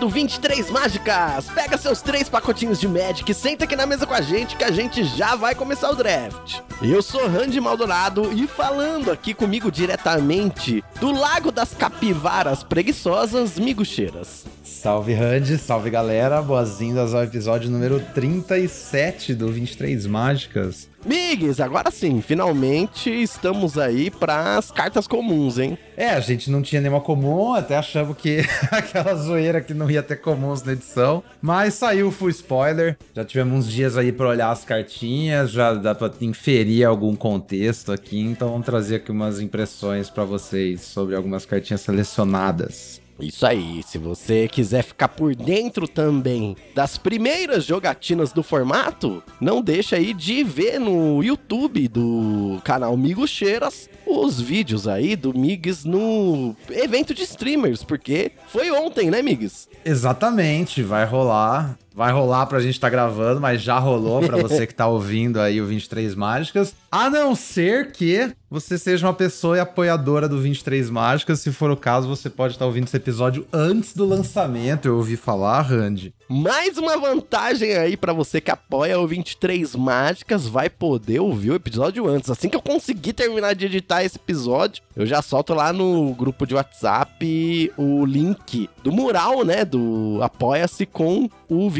do 23 Mágicas! Pega seus três pacotinhos de Magic e senta aqui na mesa com a gente que a gente já vai começar o draft. Eu sou Randy Maldonado e falando aqui comigo diretamente do Lago das Capivaras Preguiçosas, Migucheiras. Salve Randy, salve galera, boas-vindas ao episódio número 37 do 23 Mágicas. Migs, agora sim, finalmente estamos aí para as cartas comuns, hein? É, a gente não tinha nenhuma comum, até achamos que aquela zoeira que não ia ter comuns na edição, mas saiu o full spoiler. Já tivemos uns dias aí para olhar as cartinhas, já dá para inferir algum contexto aqui, então vamos trazer aqui umas impressões para vocês sobre algumas cartinhas selecionadas. Isso aí, se você quiser ficar por dentro também das primeiras jogatinas do formato, não deixa aí de ver no YouTube do canal Migo Cheiras os vídeos aí do Migs no evento de streamers, porque foi ontem, né, Migs? Exatamente, vai rolar. Vai rolar pra gente estar tá gravando, mas já rolou pra você que tá ouvindo aí o 23 Mágicas. A não ser que você seja uma pessoa e apoiadora do 23 Mágicas. Se for o caso, você pode estar tá ouvindo esse episódio antes do lançamento. Eu ouvi falar, Randy. Mais uma vantagem aí para você que apoia o 23 Mágicas, vai poder ouvir o episódio antes. Assim que eu conseguir terminar de editar esse episódio, eu já solto lá no grupo de WhatsApp o link do mural, né, do Apoia-se com o 23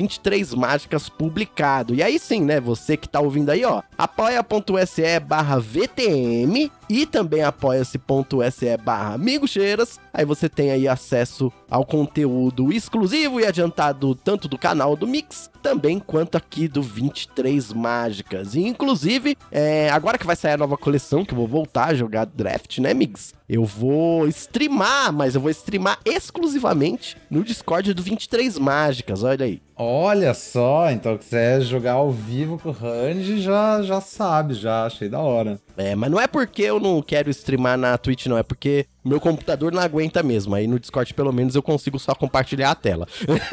Mágicas publicado. E aí sim, né, você que tá ouvindo aí, ó, apoia.se barra VTM e também apoia-se.se barra Cheiras. Aí você tem aí acesso ao conteúdo exclusivo e adiantado tanto do canal do Mix, também quanto aqui do 23 Mágicas. E inclusive, é, agora que vai sair a nova coleção, que eu vou voltar a jogar draft, né, Mix? Eu vou streamar, mas eu vou streamar exclusivamente no Discord do 23 Mágicas, olha aí. Olha só, então quiser jogar ao vivo com o Randy, já, já sabe, já achei da hora. É, mas não é porque eu não quero streamar na Twitch, não, é porque meu computador não aguenta mesmo. Aí no Discord, pelo menos, eu consigo só compartilhar a tela.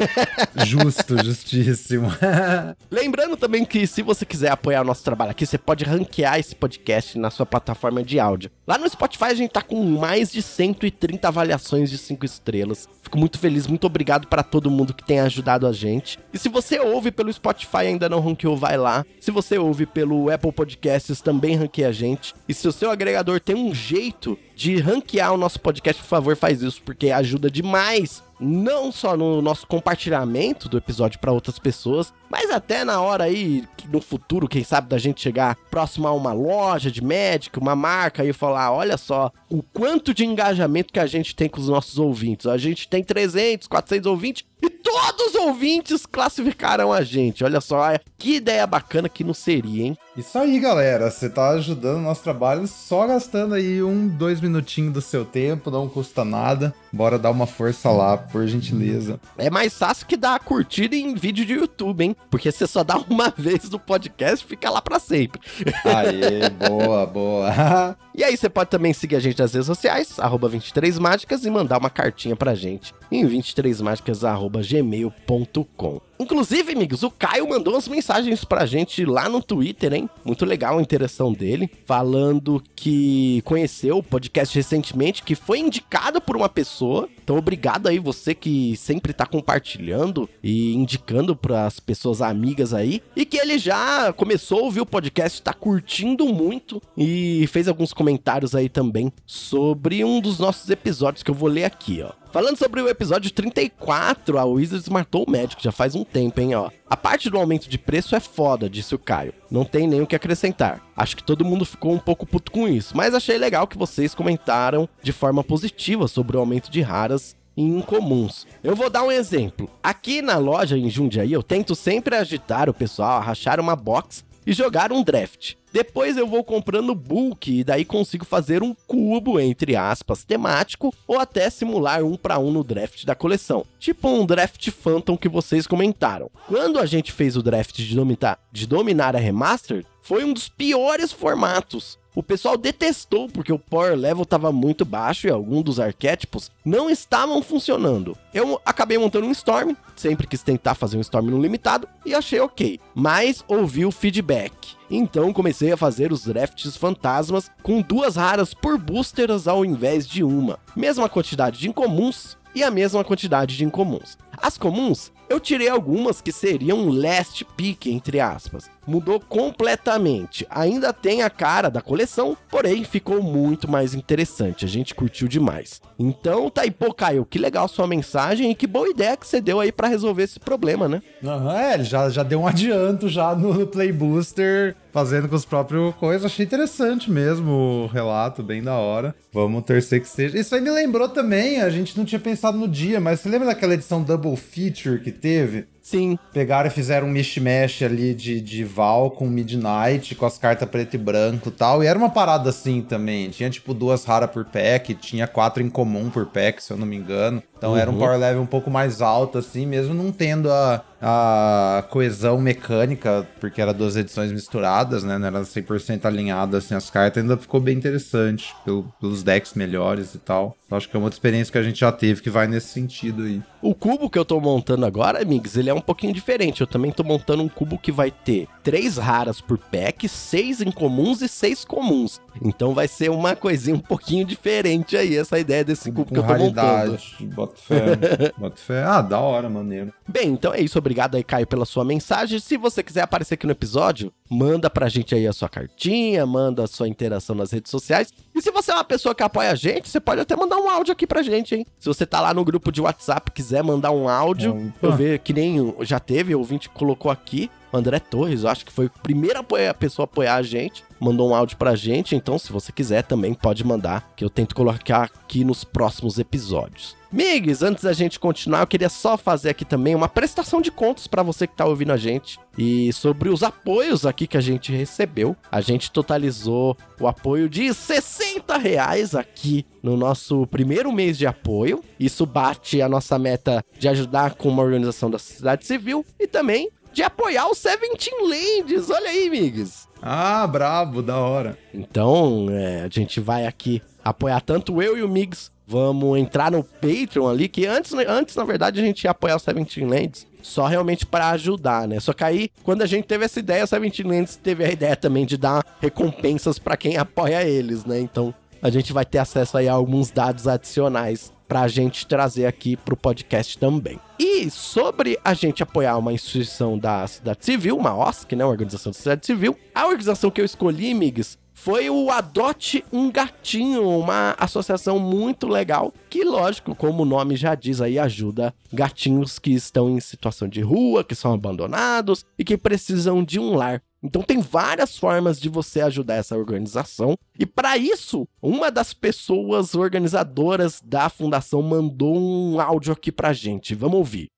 Justo, justíssimo. Lembrando também que se você quiser apoiar o nosso trabalho aqui, você pode ranquear esse podcast na sua plataforma de áudio. Lá no Spotify a gente tá com mais de 130 avaliações de 5 estrelas. Fico muito feliz, muito obrigado para todo mundo que tem ajudado a gente. E se você ouve pelo Spotify e ainda não ranqueou, vai lá. Se você ouve pelo Apple Podcasts, também ranqueia a gente. E se o seu agregador tem um jeito de ranquear o nosso podcast, por favor, faz isso, porque ajuda demais não só no nosso compartilhamento do episódio para outras pessoas, mas até na hora aí, no futuro, quem sabe, da gente chegar próximo a uma loja de médico, uma marca e falar: olha só, o quanto de engajamento que a gente tem com os nossos ouvintes. A gente tem 300, 400 ouvintes e todos os ouvintes classificaram a gente. Olha só, que ideia bacana que não seria, hein? Isso aí, galera. Você tá ajudando o nosso trabalho só gastando aí um, dois minutinhos do seu tempo, não custa nada. Bora dar uma força lá, por gentileza. É mais fácil que dar a curtida em vídeo de YouTube, hein? Porque você só dá uma vez no podcast e fica lá para sempre. Aê, boa, boa. e aí você pode também seguir a gente nas redes sociais, arroba 23mágicas, e mandar uma cartinha pra gente em 23mágicas.gmail.com. Inclusive, amigos, o Caio mandou umas mensagens pra gente lá no Twitter, hein? Muito legal a interação dele, falando que conheceu o podcast recentemente, que foi indicado por uma pessoa. Então, obrigado aí você que sempre tá compartilhando e indicando para as pessoas amigas aí. E que ele já começou a ouvir o podcast, tá curtindo muito e fez alguns comentários aí também sobre um dos nossos episódios que eu vou ler aqui, ó. Falando sobre o episódio 34, a Wizards matou o médico já faz um tempo, hein, ó. A parte do aumento de preço é foda, disse o Caio. Não tem nem o que acrescentar. Acho que todo mundo ficou um pouco puto com isso, mas achei legal que vocês comentaram de forma positiva sobre o aumento de raras incomuns. Eu vou dar um exemplo. Aqui na loja em Jundiaí, eu tento sempre agitar o pessoal a rachar uma box e jogar um draft. Depois eu vou comprando bulk e daí consigo fazer um cubo, entre aspas, temático ou até simular um para um no draft da coleção. Tipo um draft Phantom que vocês comentaram. Quando a gente fez o draft de dominar, de dominar a Remastered, foi um dos piores formatos. O pessoal detestou porque o power level estava muito baixo e alguns dos arquétipos não estavam funcionando. Eu acabei montando um Storm, sempre quis tentar fazer um Storm no limitado e achei ok, mas ouvi o feedback. Então comecei a fazer os drafts fantasmas com duas raras por boosters ao invés de uma. Mesma quantidade de incomuns, e a mesma quantidade de incomuns. As comuns, eu tirei algumas que seriam last pick, entre aspas. Mudou completamente. Ainda tem a cara da coleção, porém ficou muito mais interessante. A gente curtiu demais. Então tá aí, pô, Caio, que legal sua mensagem e que boa ideia que você deu aí para resolver esse problema, né? Uhum, é, ele já, já deu um adianto já no Play Booster, fazendo com os próprios coisas. Achei interessante mesmo o relato, bem da hora. Vamos torcer que seja. Isso aí me lembrou também, a gente não tinha pensado no dia, mas você lembra daquela edição Double Feature que teve? Sim. Pegaram e fizeram um mishmash ali de, de Val com Midnight, com as cartas preto e branco e tal. E era uma parada assim também. Tinha tipo duas raras por pack, tinha quatro em comum por pack, se eu não me engano. Então uhum. era um uhum. power level um pouco mais alto, assim, mesmo não tendo a, a coesão mecânica, porque era duas edições misturadas, né? Não era 100% alinhado, assim, as cartas. Ainda ficou bem interessante, pelo, pelos decks melhores e tal. Então, acho que é uma outra experiência que a gente já teve que vai nesse sentido aí. O cubo que eu tô montando agora, amigos, ele é um pouquinho diferente. Eu também tô montando um cubo que vai ter três raras por pack, seis incomuns e seis comuns. Então vai ser uma coisinha um pouquinho diferente aí, essa ideia desse Com que eu tô montando. Bota fé. Bota fé. Ah, da hora, maneiro. Bem, então é isso. Obrigado aí, Caio, pela sua mensagem. Se você quiser aparecer aqui no episódio, manda pra gente aí a sua cartinha, manda a sua interação nas redes sociais. E se você é uma pessoa que apoia a gente, você pode até mandar um áudio aqui pra gente, hein? Se você tá lá no grupo de WhatsApp, quiser mandar um áudio, é, eu ver que nem já teve, o ouvinte colocou aqui. André Torres, eu acho que foi a primeira pessoa a apoiar a gente, mandou um áudio pra gente, então se você quiser também pode mandar, que eu tento colocar aqui nos próximos episódios. Migs, antes da gente continuar, eu queria só fazer aqui também uma prestação de contas para você que tá ouvindo a gente e sobre os apoios aqui que a gente recebeu. A gente totalizou o apoio de 60 reais aqui no nosso primeiro mês de apoio. Isso bate a nossa meta de ajudar com uma organização da sociedade civil e também de apoiar o Seventeen Lands. Olha aí, amigos. Ah, brabo, da hora. Então, é, a gente vai aqui apoiar tanto eu e o Migs. Vamos entrar no Patreon ali, que antes, antes na verdade, a gente ia apoiar o Seventeen Lands só realmente para ajudar, né? Só que aí, quando a gente teve essa ideia, o Seventeen Lands teve a ideia também de dar recompensas para quem apoia eles, né? Então, a gente vai ter acesso aí a alguns dados adicionais para a gente trazer aqui para o podcast também. E sobre a gente apoiar uma instituição da sociedade civil, uma OSC, né, uma organização da sociedade civil, a organização que eu escolhi, Migs, foi o Adote um Gatinho, uma associação muito legal que, lógico, como o nome já diz aí, ajuda gatinhos que estão em situação de rua, que são abandonados e que precisam de um lar. Então tem várias formas de você ajudar essa organização. E para isso, uma das pessoas organizadoras da fundação mandou um áudio aqui pra gente. Vamos ouvir.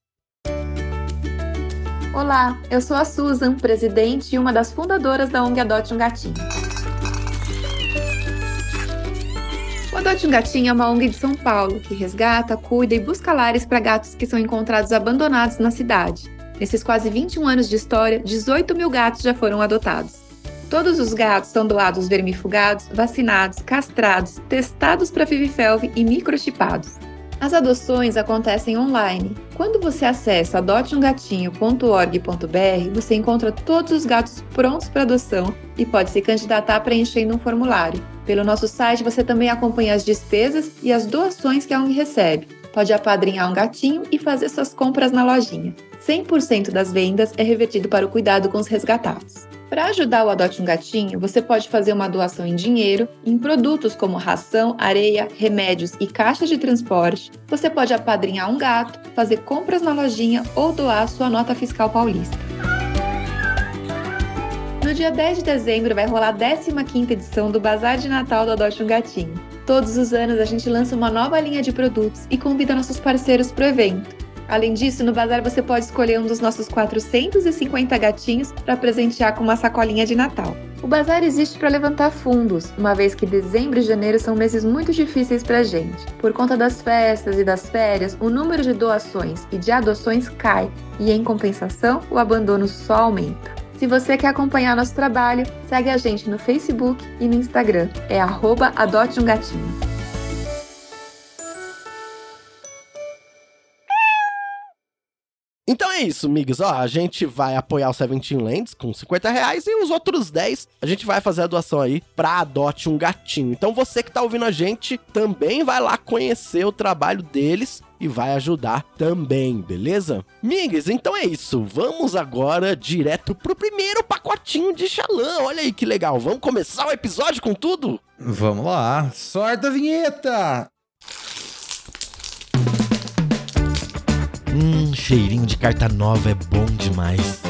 Olá, eu sou a Susan, presidente e uma das fundadoras da ONG Adote um Gatinho. O Adote um Gatinho é uma ONG de São Paulo que resgata, cuida e busca lares para gatos que são encontrados abandonados na cidade. Nesses quase 21 anos de história, 18 mil gatos já foram adotados. Todos os gatos são doados vermifugados, vacinados, castrados, testados para FIV-FeLV e microchipados. As adoções acontecem online. Quando você acessa adoteumgatinho.org.br, você encontra todos os gatos prontos para adoção e pode se candidatar preenchendo um formulário. Pelo nosso site você também acompanha as despesas e as doações que a ONG recebe. Pode apadrinhar um gatinho e fazer suas compras na lojinha. 100% das vendas é revertido para o cuidado com os resgatados. Para ajudar o Adote um Gatinho, você pode fazer uma doação em dinheiro, em produtos como ração, areia, remédios e caixas de transporte. Você pode apadrinhar um gato, fazer compras na lojinha ou doar sua nota fiscal paulista. No dia 10 de dezembro vai rolar a 15ª edição do Bazar de Natal do Adote um Gatinho. Todos os anos a gente lança uma nova linha de produtos e convida nossos parceiros para o evento. Além disso, no bazar você pode escolher um dos nossos 450 gatinhos para presentear com uma sacolinha de Natal. O bazar existe para levantar fundos, uma vez que dezembro e janeiro são meses muito difíceis para a gente. Por conta das festas e das férias, o número de doações e de adoções cai, e em compensação, o abandono só aumenta. Se você quer acompanhar nosso trabalho, segue a gente no Facebook e no Instagram. É arroba Adote um Gatinho. Então é isso, amigos. Ó, a gente vai apoiar o Seventeen Lands com 50 reais e os outros 10 a gente vai fazer a doação aí pra Adote um Gatinho. Então você que tá ouvindo a gente também vai lá conhecer o trabalho deles e vai ajudar também, beleza? Migs, então é isso. Vamos agora direto pro primeiro pacotinho de Xalã. Olha aí que legal. Vamos começar o episódio com tudo? Vamos lá. Sorte a vinheta! Hum, cheirinho de carta nova é bom demais.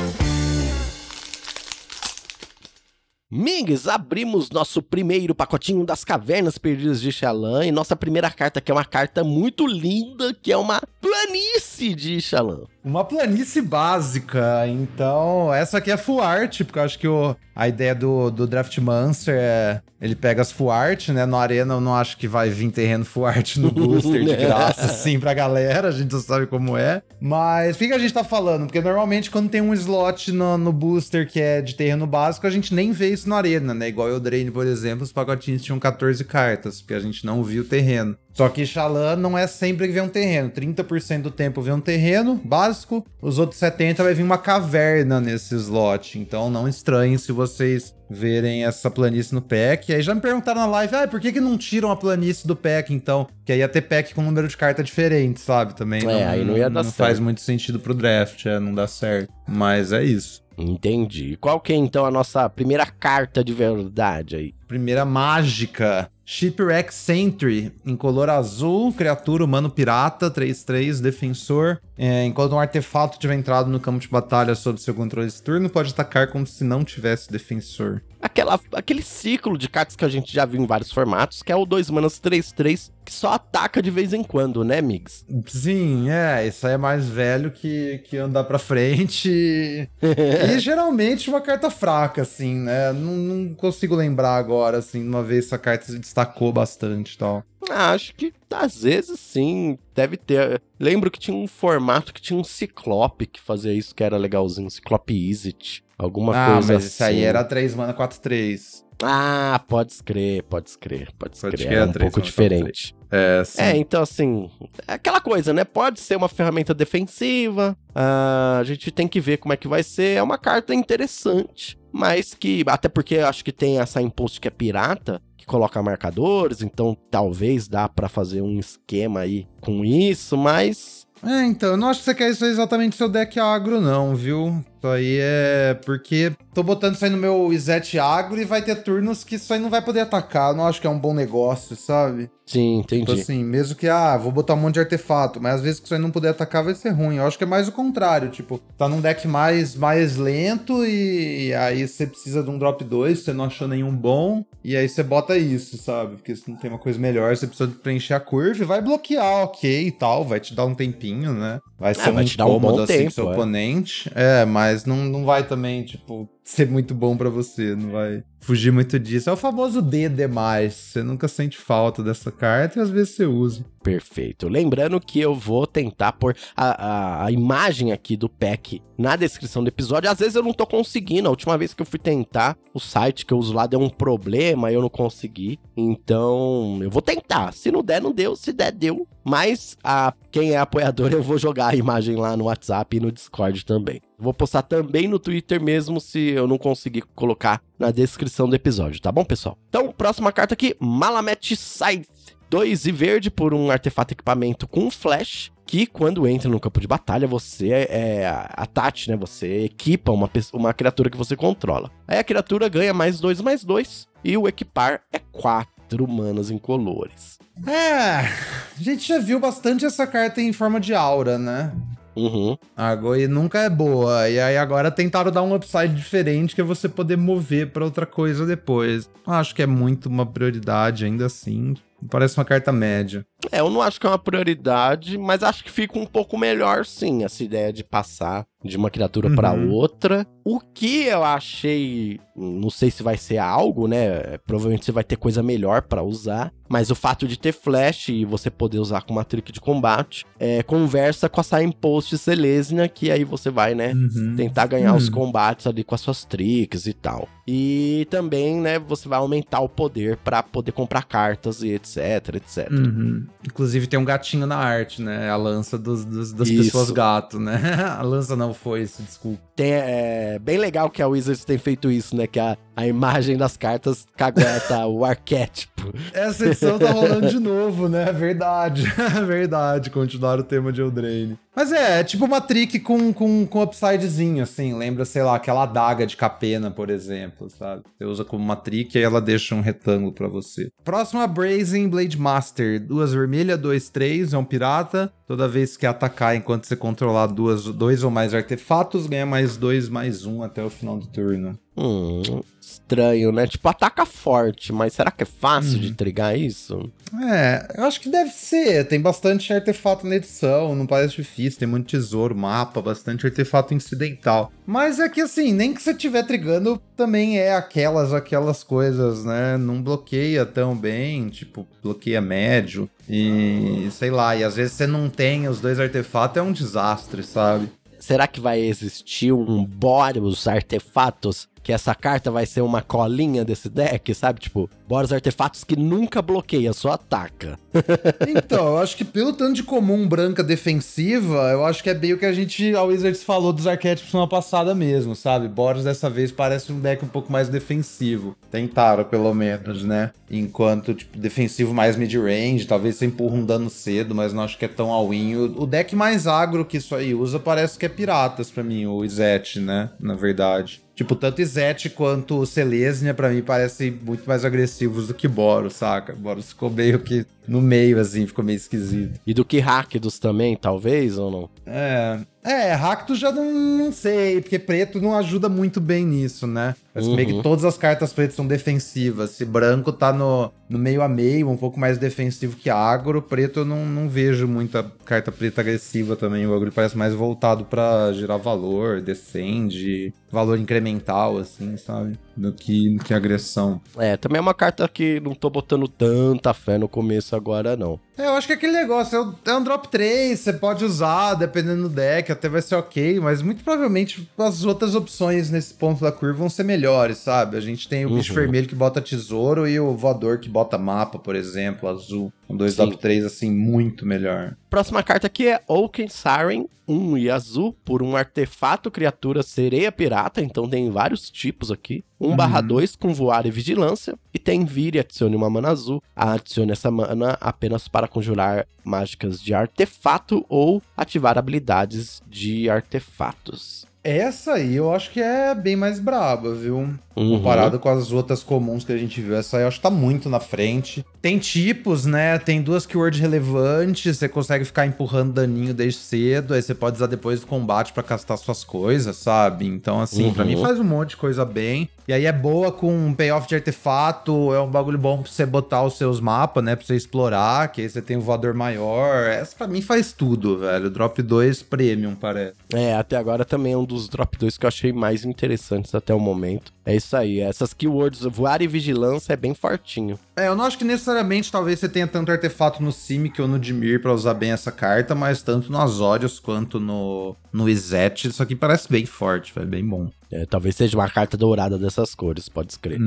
Mings, abrimos nosso primeiro pacotinho das Cavernas Perdidas de Xalã e nossa primeira carta que é uma carta muito linda, que é uma planície de Xalã. Uma planície básica, então essa aqui é full art, porque eu acho que o, a ideia do, do Draft Monster é ele pega as full art, né? No Arena eu não acho que vai vir terreno full art no booster de graça, assim, pra galera, a gente já sabe como é. Mas o que, que a gente tá falando? Porque normalmente quando tem um slot no, no booster que é de terreno básico, a gente nem vê isso na Arena, né? Igual o Drain, por exemplo, os pacotinhos tinham 14 cartas, porque a gente não viu o terreno. Só que Xalã não é sempre que vem um terreno. 30% do tempo vem um terreno básico, os outros 70% vai vir uma caverna nesse slot. Então não estranhem se vocês verem essa planície no pack. E aí já me perguntaram na live, ah, por que, que não tiram a planície do pack, então? Que aí ia ter pack com número de carta diferente, sabe? Também É, não, aí não ia dar não certo. faz muito sentido pro draft, é, não dá certo. Mas é isso. Entendi. Qual que é então a nossa primeira carta de verdade aí? Primeira mágica. Shipwreck Sentry, em color azul, criatura humano pirata, 3-3, defensor. É, enquanto um artefato tiver entrado no campo de batalha sob seu controle esse turno, pode atacar como se não tivesse defensor. Aquela, aquele ciclo de cartas que a gente já viu em vários formatos, que é o 2 manas 3-3, que só ataca de vez em quando, né, Migs? Sim, é, isso aí é mais velho que, que andar pra frente. e geralmente uma carta fraca, assim, né? Não, não consigo lembrar agora, assim, uma vez essa carta se destacou bastante e tal. Ah, Acho que às vezes sim, deve ter. Lembro que tinha um formato que tinha um Ciclope que fazia isso, que era legalzinho, Ciclope Isit. Alguma ah, coisa mas assim. isso aí era 3 mana 4-3. Ah, pode escrever, pode escrever, pode escrever. crer, Era um três, pouco não, diferente. É, sim. É, então assim, é aquela coisa, né? Pode ser uma ferramenta defensiva, ah, a gente tem que ver como é que vai ser. É uma carta interessante, mas que, até porque eu acho que tem essa imposto que é pirata, que coloca marcadores, então talvez dá pra fazer um esquema aí com isso, mas. É, então, eu não acho que você quer isso exatamente seu deck agro, não, viu? Isso aí é porque tô botando isso aí no meu Izete agro e vai ter turnos que isso aí não vai poder atacar. Eu não acho que é um bom negócio, sabe? Sim, entendi. assim, mesmo que, ah, vou botar um monte de artefato, mas às vezes que isso aí não puder atacar vai ser ruim. Eu acho que é mais o contrário, tipo, tá num deck mais, mais lento e aí você precisa de um drop 2, você não achou nenhum bom, e aí você bota isso, sabe? Porque se não tem uma coisa melhor, você precisa preencher a curva e vai bloquear, ok e tal, vai te dar um tempinho, né? Vai ser Ah, vai um te dar um incômodo bom assim tempo, pro seu é. oponente. É, mas não, não vai também, tipo, ser muito bom pra você, não vai fugir muito disso. É o famoso D demais. Você nunca sente falta dessa carta e às vezes você usa. Perfeito. Lembrando que eu vou tentar pôr a, a, a imagem aqui do pack na descrição do episódio. Às vezes eu não tô conseguindo. A última vez que eu fui tentar, o site que eu uso lá deu um problema e eu não consegui. Então, eu vou tentar. Se não der, não deu. Se der, deu. Mas a, quem é apoiador, eu vou jogar a imagem lá no WhatsApp e no Discord também. Vou postar também no Twitter mesmo se eu não conseguir colocar na descrição do episódio, tá bom, pessoal? Então, próxima carta aqui, Malamet Scythe. 2 e verde por um artefato equipamento com flash, que quando entra no campo de batalha, você é a Tati, né? Você equipa uma, uma criatura que você controla. Aí a criatura ganha mais 2 mais 2 e o equipar é 4 manas incolores. É, a gente já viu bastante essa carta em forma de aura, né? Uhum. A Goi nunca é boa. E aí agora tentaram dar um upside diferente que é você poder mover pra outra coisa depois. Acho que é muito uma prioridade ainda assim. Parece uma carta média. É, eu não acho que é uma prioridade, mas acho que fica um pouco melhor sim essa ideia de passar de uma criatura Uhum. pra outra. O que eu achei, não sei se vai ser algo, né? Provavelmente você vai ter coisa melhor pra usar, mas o fato de ter flash e você poder usar com uma trick de combate, é, conversa com a Signpost Selesnya, que aí você vai, né? Uhum. Tentar ganhar os Hum. combates ali com as suas tricks e tal. E também, né, você vai aumentar o poder pra poder comprar cartas e etc, etc. Uhum. Inclusive tem um gatinho na arte, né? A lança dos, dos das Isso. pessoas gato, né? A lança não foi isso, desculpa. Tem, é bem legal que a Wizards tem feito isso, né? Que a, a imagem das cartas cagueta o arquétipo. Essa edição tá rolando de novo, né? Verdade. Verdade. Continuar o tema de Eldraine. Mas é, é tipo uma trick com, com, com upsidezinho, assim. Lembra, sei lá, aquela adaga de capena, por exemplo, sabe? Você usa como uma trick e ela deixa um retângulo pra você. Próxima, Brazen Blade Master. Duas vermelhas, dois, três. É um pirata. Toda vez que atacar enquanto você controlar duas, dois ou mais artefatos, ganha mais dois, mais um até o final do turno. Hum, estranho, né? Tipo, ataca forte, mas será que é fácil de trigar isso? É, eu acho que deve ser. Tem bastante artefato na edição, não parece difícil. Tem muito tesouro, mapa, bastante artefato incidental. Mas é que assim, nem que você estiver trigando, também é aquelas, aquelas coisas, né? Não bloqueia tão bem, tipo, bloqueia médio. E sei lá, e às vezes você não tem os dois artefatos, é um desastre, sabe? Será que vai existir um Boros artefatos? Que essa carta vai ser uma colinha desse deck, sabe? Tipo, Boros artefatos que nunca bloqueia, só ataca. Então, eu acho que pelo tanto de comum branca defensiva, eu acho que é bem o que a gente, a Wizards falou dos arquétipos na passada mesmo, sabe? Boros dessa vez parece um deck um pouco mais defensivo. Tentaram, pelo menos, né? Enquanto, tipo, defensivo mais mid-range, talvez você empurra um dano cedo, mas não acho que é tão all-in. O, o deck mais agro que isso aí usa parece que é Piratas pra mim, o Izete, né? Na verdade. Tipo, tanto Izete quanto Selesnya, pra mim, parecem muito mais agressivos do que Boros, saca? Boros ficou meio que no meio, assim, ficou meio esquisito. E do que Rakdos também, talvez, ou não? É. É, Rakdos já não, não sei, porque preto não ajuda muito bem nisso, né? Mas Uhum. meio que todas as cartas pretas são defensivas. Se branco tá no, no meio a meio, um pouco mais defensivo que agro, preto eu não, não vejo muita carta preta agressiva também. O agro parece mais voltado pra gerar valor, descende, valor incremental, assim, sabe? Do que, do que agressão. É, também é uma carta que não tô botando tanta fé no começo agora, não. É, eu acho que aquele negócio é um- é um drop 3, você pode usar, dependendo do deck, até vai ser ok, mas muito provavelmente as outras opções nesse ponto da curva vão ser melhores, sabe? A gente tem o bicho Uhum. vermelho que bota tesouro e o voador que bota mapa, por exemplo, azul. Com dois Sim. drop 3, assim, muito melhor. Próxima carta aqui é Oaken Siren, 1 e azul, por um artefato criatura sereia pirata, então tem vários tipos aqui. 1 barra 2 com voar e vigilância, e tem vire adicione uma mana azul. Adicione essa mana apenas para conjurar mágicas de artefato ou ativar habilidades de artefatos. Essa aí eu acho que é bem mais braba, viu? Uhum. Comparado com as outras comuns que a gente viu, essa aí eu acho que tá muito na frente. Tem tipos, né? Tem duas keywords relevantes, você consegue ficar empurrando daninho desde cedo, aí você pode usar depois do combate pra castar suas coisas, sabe? Então, assim, pra Uhum. mim faz um monte de coisa bem. E aí é boa com um payoff de artefato, é um bagulho bom pra você botar os seus mapas, né? Pra você explorar, que aí você tem um voador maior. Essa pra mim faz tudo, velho. Drop 2 Premium, parece. É, até agora também é um dos drop 2 que eu achei mais interessantes até o momento. É isso aí, essas keywords, voar e vigilância é bem fortinho. É, eu não acho que necessariamente talvez você tenha tanto artefato no Simic ou no Dimir pra usar bem essa carta, mas tanto no Azorius quanto no, no Izete, isso aqui parece bem forte, velho, bem bom. É, talvez seja uma carta dourada dessas cores, pode escrever.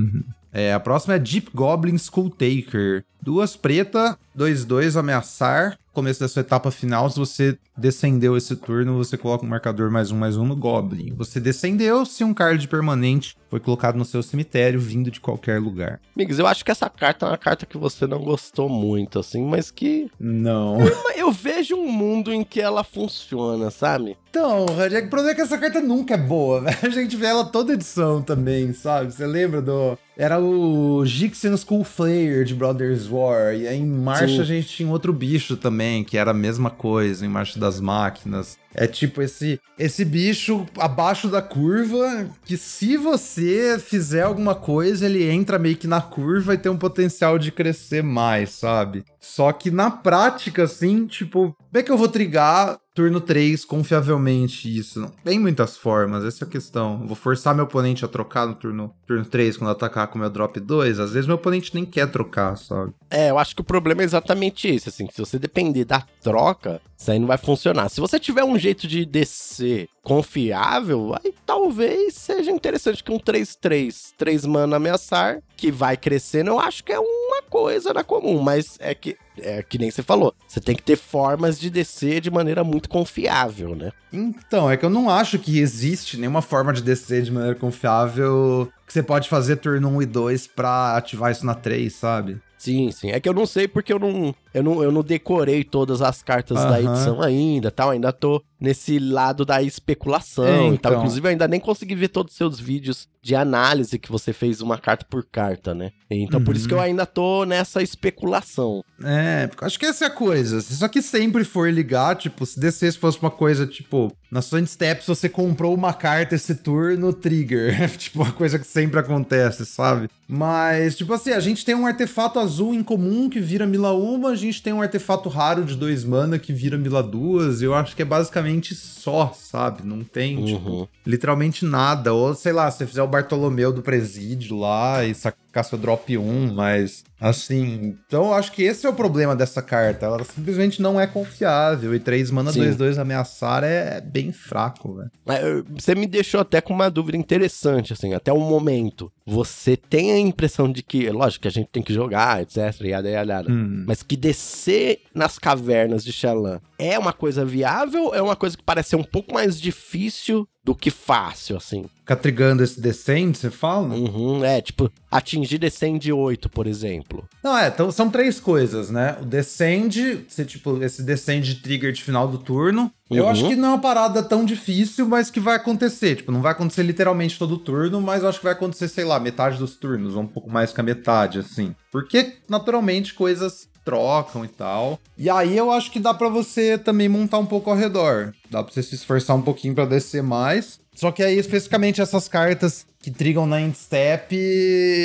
É, a próxima é Deep Goblin Skull Taker. Duas preta, 2-2 ameaçar. Começo da sua etapa final, se você descendeu esse turno, você coloca um marcador mais um, mais um no Goblin. Você descendeu se um card permanente foi colocado no seu cemitério, vindo de qualquer lugar. Amigos, eu acho que essa carta é uma carta que você não gostou muito, assim, mas que Não. eu vejo um mundo em que ela funciona, sabe? Então, o problema é que essa carta nunca é boa, velho. A gente vê ela toda edição também, sabe? Você lembra do. Era o Jixian Skull Flayer de Brothers War. E aí em Marcha Sim. a gente tinha outro bicho também, que era a mesma coisa, em Marcha das Máquinas. É tipo esse, esse bicho abaixo da curva, que se você fizer alguma coisa, ele entra meio que na curva e tem um potencial de crescer mais, sabe? Só que na prática, assim, tipo, como é que eu vou trigar turno 3 confiavelmente isso? Não tem muitas formas, essa é a questão. Eu vou forçar meu oponente a trocar no turno, turno 3 quando atacar com meu drop 2? Às vezes meu oponente nem quer trocar, sabe? É, eu acho que o problema é exatamente esse, assim, se você depender da troca, isso aí não vai funcionar. Se você tiver um jeito de descer confiável, aí talvez seja interessante que um 3-3, 3 mana ameaçar, que vai crescendo, eu acho que é uma coisa na comum, mas é que é que nem você falou. Você tem que ter formas de descer de maneira muito confiável, né? Então, é que eu não acho que existe nenhuma forma de descer de maneira confiável que você pode fazer turno 1 e 2 pra ativar isso na 3, sabe? Sim, sim. É que eu não sei porque eu não, eu não, eu não decorei todas as cartas da Aham. edição ainda, tal. Ainda tô nesse lado da especulação É, e tal. então. Inclusive, eu ainda nem consegui ver todos os seus vídeos de análise que você fez uma carta por carta, né? Então, por isso que eu Uhum. ainda tô nessa especulação. É, acho que essa é a coisa. Se isso aqui sempre for ligar, tipo, se descesse fosse uma coisa, tipo, na sua steps você comprou uma carta esse turno, trigger. tipo, uma coisa que sempre acontece, sabe? Mas, tipo assim, a gente tem um artefato azul em comum que vira Mila uma, a gente tem um artefato raro de dois mana que vira Mila duas, e eu acho que é basicamente só, sabe? Não tem, tipo, Uhum. literalmente nada. Ou, sei lá, se você fizer o Bartolomeu do Presídio lá e sacar seu drop 1, mas assim. Então eu acho que esse é o problema dessa carta. Ela simplesmente não é confiável. E 3 mana Sim. 2-2 ameaçar é bem fraco, velho. Eh, Você me deixou até com uma dúvida interessante, assim, até o momento. Você tem a impressão de que, lógico que a gente tem que jogar, etc, yada, yada, yada. Hum. Mas que descer nas cavernas de Xalan é uma coisa viável ou é uma coisa que parece ser um pouco mais difícil do que fácil, assim? Ficar trigando esse descend, você fala? Uhum, é, tipo, atingir descende 8, por exemplo. Não, é, então são três coisas, né? O descend, você, tipo, esse descend trigger de final do turno. Eu Uhum. acho que não é uma parada tão difícil, mas que vai acontecer. Tipo, não vai acontecer literalmente todo turno, mas eu acho que vai acontecer, sei lá, metade dos turnos, ou um pouco mais que a metade, assim. Porque, naturalmente, coisas trocam e tal. E aí eu acho que dá pra você também montar um pouco ao redor. Dá pra você se esforçar um pouquinho pra descer mais. Só que aí, especificamente, essas cartas que trigam na end step,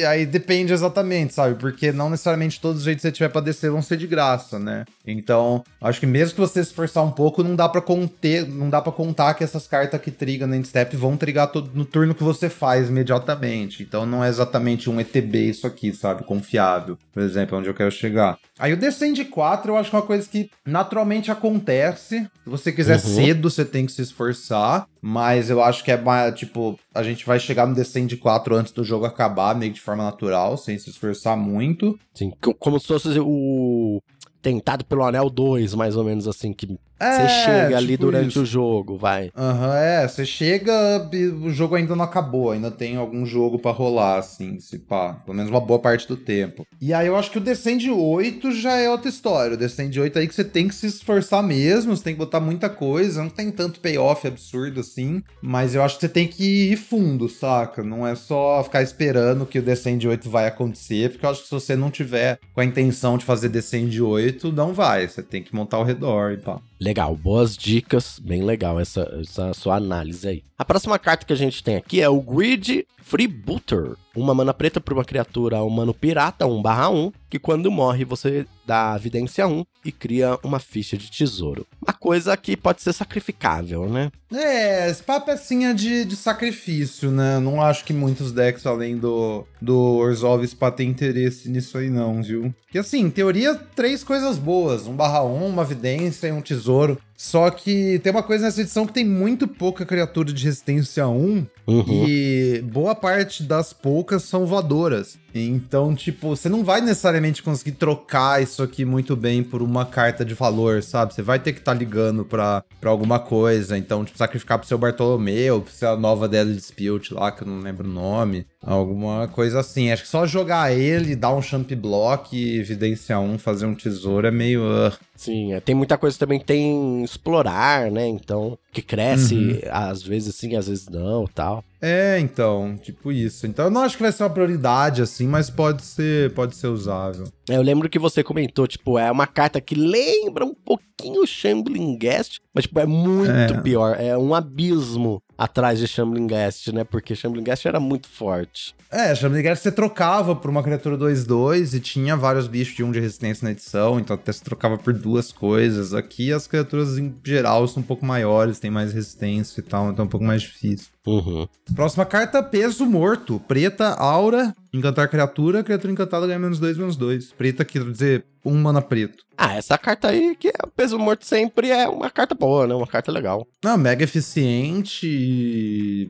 aí depende exatamente, sabe? Porque não necessariamente todos os jeitos que você tiver pra descer vão ser de graça, né? Então, acho que mesmo que você se esforçar um pouco, não dá pra conter, não dá para contar que essas cartas que trigam na end step vão trigar todo, no turno que você faz imediatamente. Então não é exatamente um ETB isso aqui, sabe? Confiável, por exemplo, onde eu quero chegar. Aí o Descend 4 eu acho que é uma coisa que naturalmente acontece. Se você quiser Uhum. cedo, você tem que se esforçar. Mas eu acho que é mais, tipo, a gente vai chegar no Descend 4 antes do jogo acabar, meio de forma natural, sem se esforçar muito. Co- como se fosse o tentado pelo Anel 2, mais ou menos assim, que você É, chega ali tipo durante isso. o jogo, vai. Aham, é, você chega e o jogo ainda não acabou, ainda tem algum jogo pra rolar, assim, se pá, pelo menos uma boa parte do tempo. E aí eu acho que o Descend 8 já é outra história, o Descend 8 aí que você tem que se esforçar mesmo, você tem que botar muita coisa, não tem tanto payoff absurdo assim, mas eu acho que você tem que ir fundo, saca? Não é só ficar esperando que o Descend 8 vai acontecer, porque eu acho que se você não tiver com a intenção de fazer Descend 8, não vai, você tem que montar ao redor e pá. Legal, boas dicas, bem legal essa, essa sua análise aí. A próxima carta que a gente tem aqui é o Grid Freebooter. Uma mana preta para uma criatura humano pirata 1/1, que quando morre você dá evidência 1 e cria uma ficha de tesouro. Uma coisa que pode ser sacrificável, né? É, esse papo é pecinha de, de sacrifício, né? Não acho que muitos decks, além do, do Orzhov Spa, tem interesse nisso aí não, viu? Porque assim, em teoria, três coisas boas. Um barra um, uma evidência e um tesouro. Só que tem uma coisa nessa edição que tem muito pouca criatura de resistência 1 Uhum. e boa parte das poucas são voadoras. Então, tipo, você não vai necessariamente conseguir trocar isso aqui muito bem por uma carta de valor, sabe? Você vai ter que estar ligando pra, pra alguma coisa. Então, tipo, sacrificar pro seu Bartolomeu, pro seu nova Deadly Dispute lá, que eu não lembro o nome. Alguma coisa assim. Acho que só jogar ele, dar um champ block, evidenciar um, fazer um tesouro é meio. uh, Sim, é, tem muita coisa também tem explorar, né? Então, que cresce Uhum. às vezes sim, às vezes não, tal. É, então, tipo isso. Então eu não acho que vai ser uma prioridade assim, mas pode ser, pode ser usável. É, Eu lembro que você comentou, tipo, é uma carta que lembra um pouquinho Shambling Guest, mas, tipo, é muito É. pior. É um abismo atrás de Shambling Guest, né? Porque Shambling Guest era muito forte. É, Shaman Guest você trocava por uma criatura 2-2 e tinha vários bichos de 1 de resistência na edição, então até você trocava por duas coisas. Aqui as criaturas em geral são um pouco maiores, tem mais resistência e tal, então é um pouco mais difícil. Uhum. Próxima carta, peso morto. Preta, aura, encantar criatura, criatura encantada ganha menos 2, menos 2. Preta quer dizer um mana preto. Ah, essa carta aí, que é o peso morto sempre, é uma carta boa, né? Uma carta legal. Não, mega eficiente.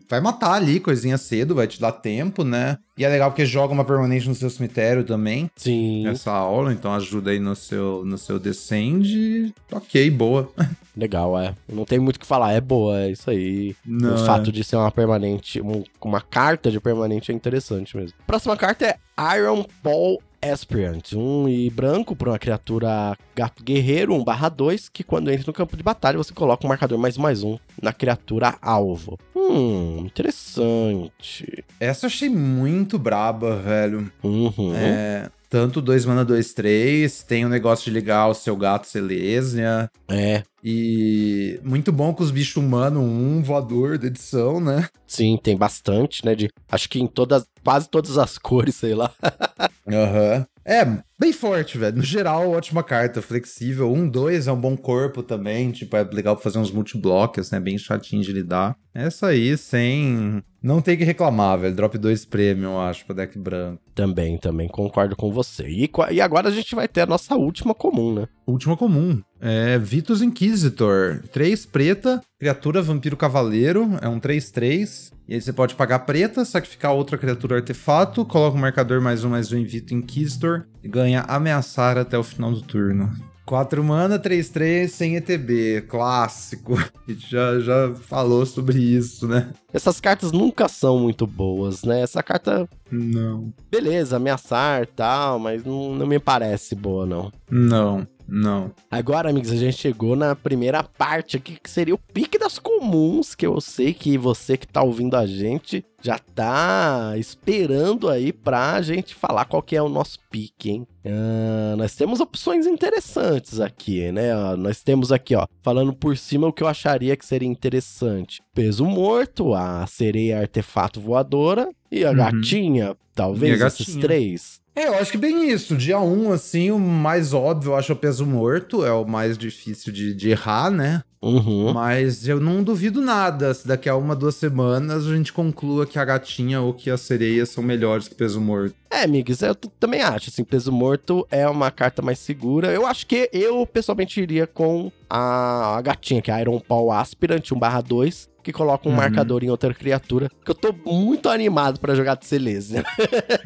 Vai matar ali coisinha cedo, vai te dar tempo, né? E é legal porque joga uma permanente no seu cemitério também. Sim. Essa aula, então ajuda aí no seu, no seu descend. Ok, boa. Legal, é. Não tem muito o que falar, é boa, é isso aí. Não, o é. fato de ser uma permanente, um- uma carta de permanente é interessante mesmo. Próxima carta é Iron Paul Aspirant, um e branco para uma criatura gato guerreiro, 1 barra 2, que quando entra no campo de batalha você coloca um marcador mais mais um na criatura alvo. Hum, interessante. Essa eu achei muito braba, velho. Uhum. É, tanto 2 mana 2, 3, tem o negócio de ligar o seu gato Selesnia. É, E muito bom com os bichos humanos, um voador da edição, né? sim, tem bastante, né? De, acho que em todas, quase todas as cores, sei lá. Aham. É, bem forte, velho. No geral, ótima carta, flexível. Um, dois é um bom corpo também. Tipo, é legal pra fazer uns multiblocks, né? Bem chatinho de lidar. Essa aí, sem. Não tem que reclamar, velho. Drop 2 premium, eu acho, pra deck branco. Também, também concordo com você. E, e agora a gente vai ter a nossa última comum, né? Última comum. É Vitus Inquisitor. 3 preta, criatura vampiro cavaleiro. É um 3-3. E aí você pode pagar preta, sacrificar outra criatura artefato, coloca um marcador mais um mais um em Vitus Inquisitor e ganha ameaçar até o final do turno. 4 mana, 3-3, sem ETB. Clássico. A gente já, já falou sobre isso, né? Essas cartas nunca são muito boas, né? Essa carta, Não. beleza, ameaçar e tal, mas não, não me parece boa, não. Não. Não. Agora, amigos, a gente chegou na primeira parte aqui, que seria o pique das comuns, que eu sei que você que tá ouvindo a gente já tá esperando aí pra gente falar qual que é o nosso pique, hein? Ah, nós temos opções interessantes aqui, né? Nós temos aqui, ó, falando por cima o que eu acharia que seria interessante. Peso morto, a sereia artefato voadora e a Uhum. gatinha, talvez E a esses gatinha. três. É, eu acho que bem isso. Dia 1, um, assim, o mais óbvio, eu acho o peso morto. É o mais difícil de, de errar, né? Uhum. Mas eu não duvido nada se daqui a uma, duas semanas a gente conclua que a gatinha ou que a sereia são melhores que peso morto. É, amigos, eu também acho, assim, peso morto é uma carta mais segura. Eu acho que eu, pessoalmente, iria com a, a gatinha, que é a Iron Paul Aspirant 1/2, que coloca um Uhum. marcador em outra criatura, que eu tô muito animado pra jogar de Celeste.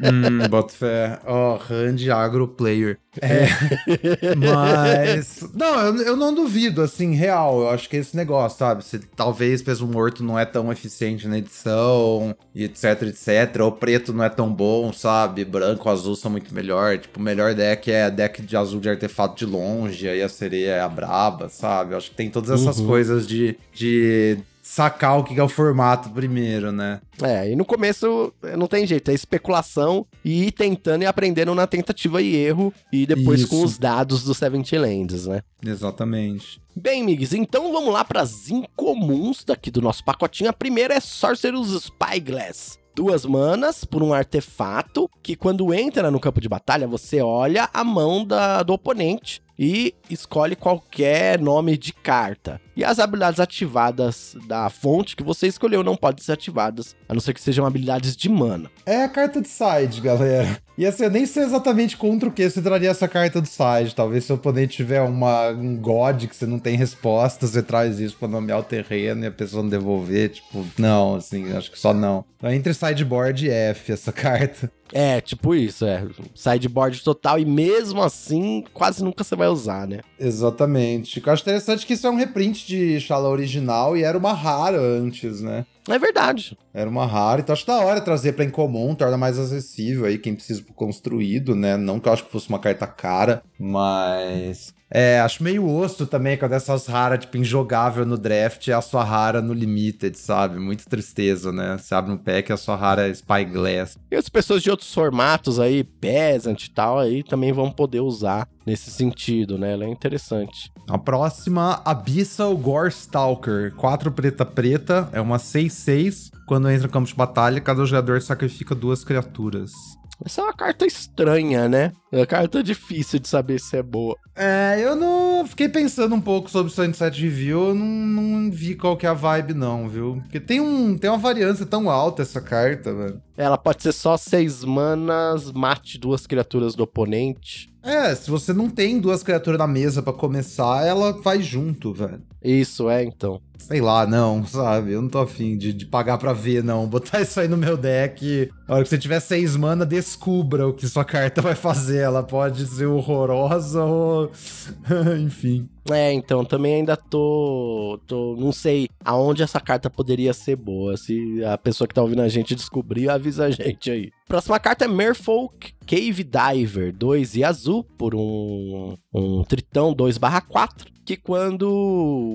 hum, boto fé. Ó, Hand Agro Player. É. Mas. Não, eu, eu não duvido, assim, real. Eu acho que é esse negócio, sabe? Se talvez peso morto não é tão eficiente na edição, e etc, etc. Ou preto não é tão bom, sabe? Branco, azul são muito melhor. Tipo, o melhor deck é deck de azul de artefato de longe, aí a sereia é a braba, sabe? Eu acho que tem todas essas Uhum. coisas de. de sacar o que é o formato primeiro, né? É, e no começo não tem jeito, é especulação e ir tentando e aprendendo na tentativa e erro, e depois Isso. com os dados do Seventy Lands, né? Exatamente. Bem, amigos, então vamos lá para as incomuns daqui do nosso pacotinho. A primeira é Sorcerer's Spyglass. Duas manas por um artefato que quando entra no campo de batalha, você olha a mão da, do oponente e escolhe qualquer nome de carta. E as habilidades ativadas da fonte que você escolheu não podem ser ativadas, a não ser que sejam habilidades de mana. É a carta de side, galera. E assim, eu nem sei exatamente contra o que você traria essa carta do side. Talvez se o oponente tiver uma, um God que você não tem resposta, você traz isso pra nomear o terreno e a pessoa não devolver. Tipo, não, assim, acho que só não. Então, entre sideboard e F essa carta. É, tipo isso, é. Sideboard total e mesmo assim, quase nunca você vai usar, né? Exatamente. Eu acho interessante que isso é um reprint de Shala original e era uma rara antes, né? É verdade. Era uma rara, então acho da hora trazer pra incomum, torna mais acessível aí quem precisa pro construído, né? Não que eu acho que fosse uma carta cara, mas. É, acho meio osso também quando essas raras, tipo, injogável no draft é a sua rara no limited, sabe? Muito tristeza, né? Você abre um pack e a sua rara é Spyglass. E as pessoas de outros formatos aí, Peasant e tal, aí também vão poder usar nesse sentido, né? Ela é interessante. A próxima, Abyssal Gore Stalker. 4 preta preta, é uma 6-6. Quando entra no campo de batalha, cada jogador sacrifica duas criaturas. Essa é uma carta estranha, né? É uma carta difícil de saber se é boa. É, eu não. Fiquei pensando um pouco sobre o Sunset Review, eu não, não vi qual que é a vibe, não, viu? Porque tem, um, tem uma variância tão alta essa carta, velho. Ela pode ser só seis manas, mate duas criaturas do oponente. É, se você não tem duas criaturas na mesa pra começar, ela vai junto, velho. Isso, é, então. Sei lá, não, sabe? Eu não tô afim de, de pagar pra ver, não. Botar isso aí no meu deck. A hora que você tiver seis mana, descubra o que sua carta vai fazer. Ela pode ser horrorosa ou. Enfim. É, então, também ainda tô, tô. Não sei aonde essa carta poderia ser boa. Se a pessoa que tá ouvindo a gente descobrir, avisa a gente aí. Próxima carta é Merfolk Cave Diver 2 e azul, por um, um Tritão 2/4 que quando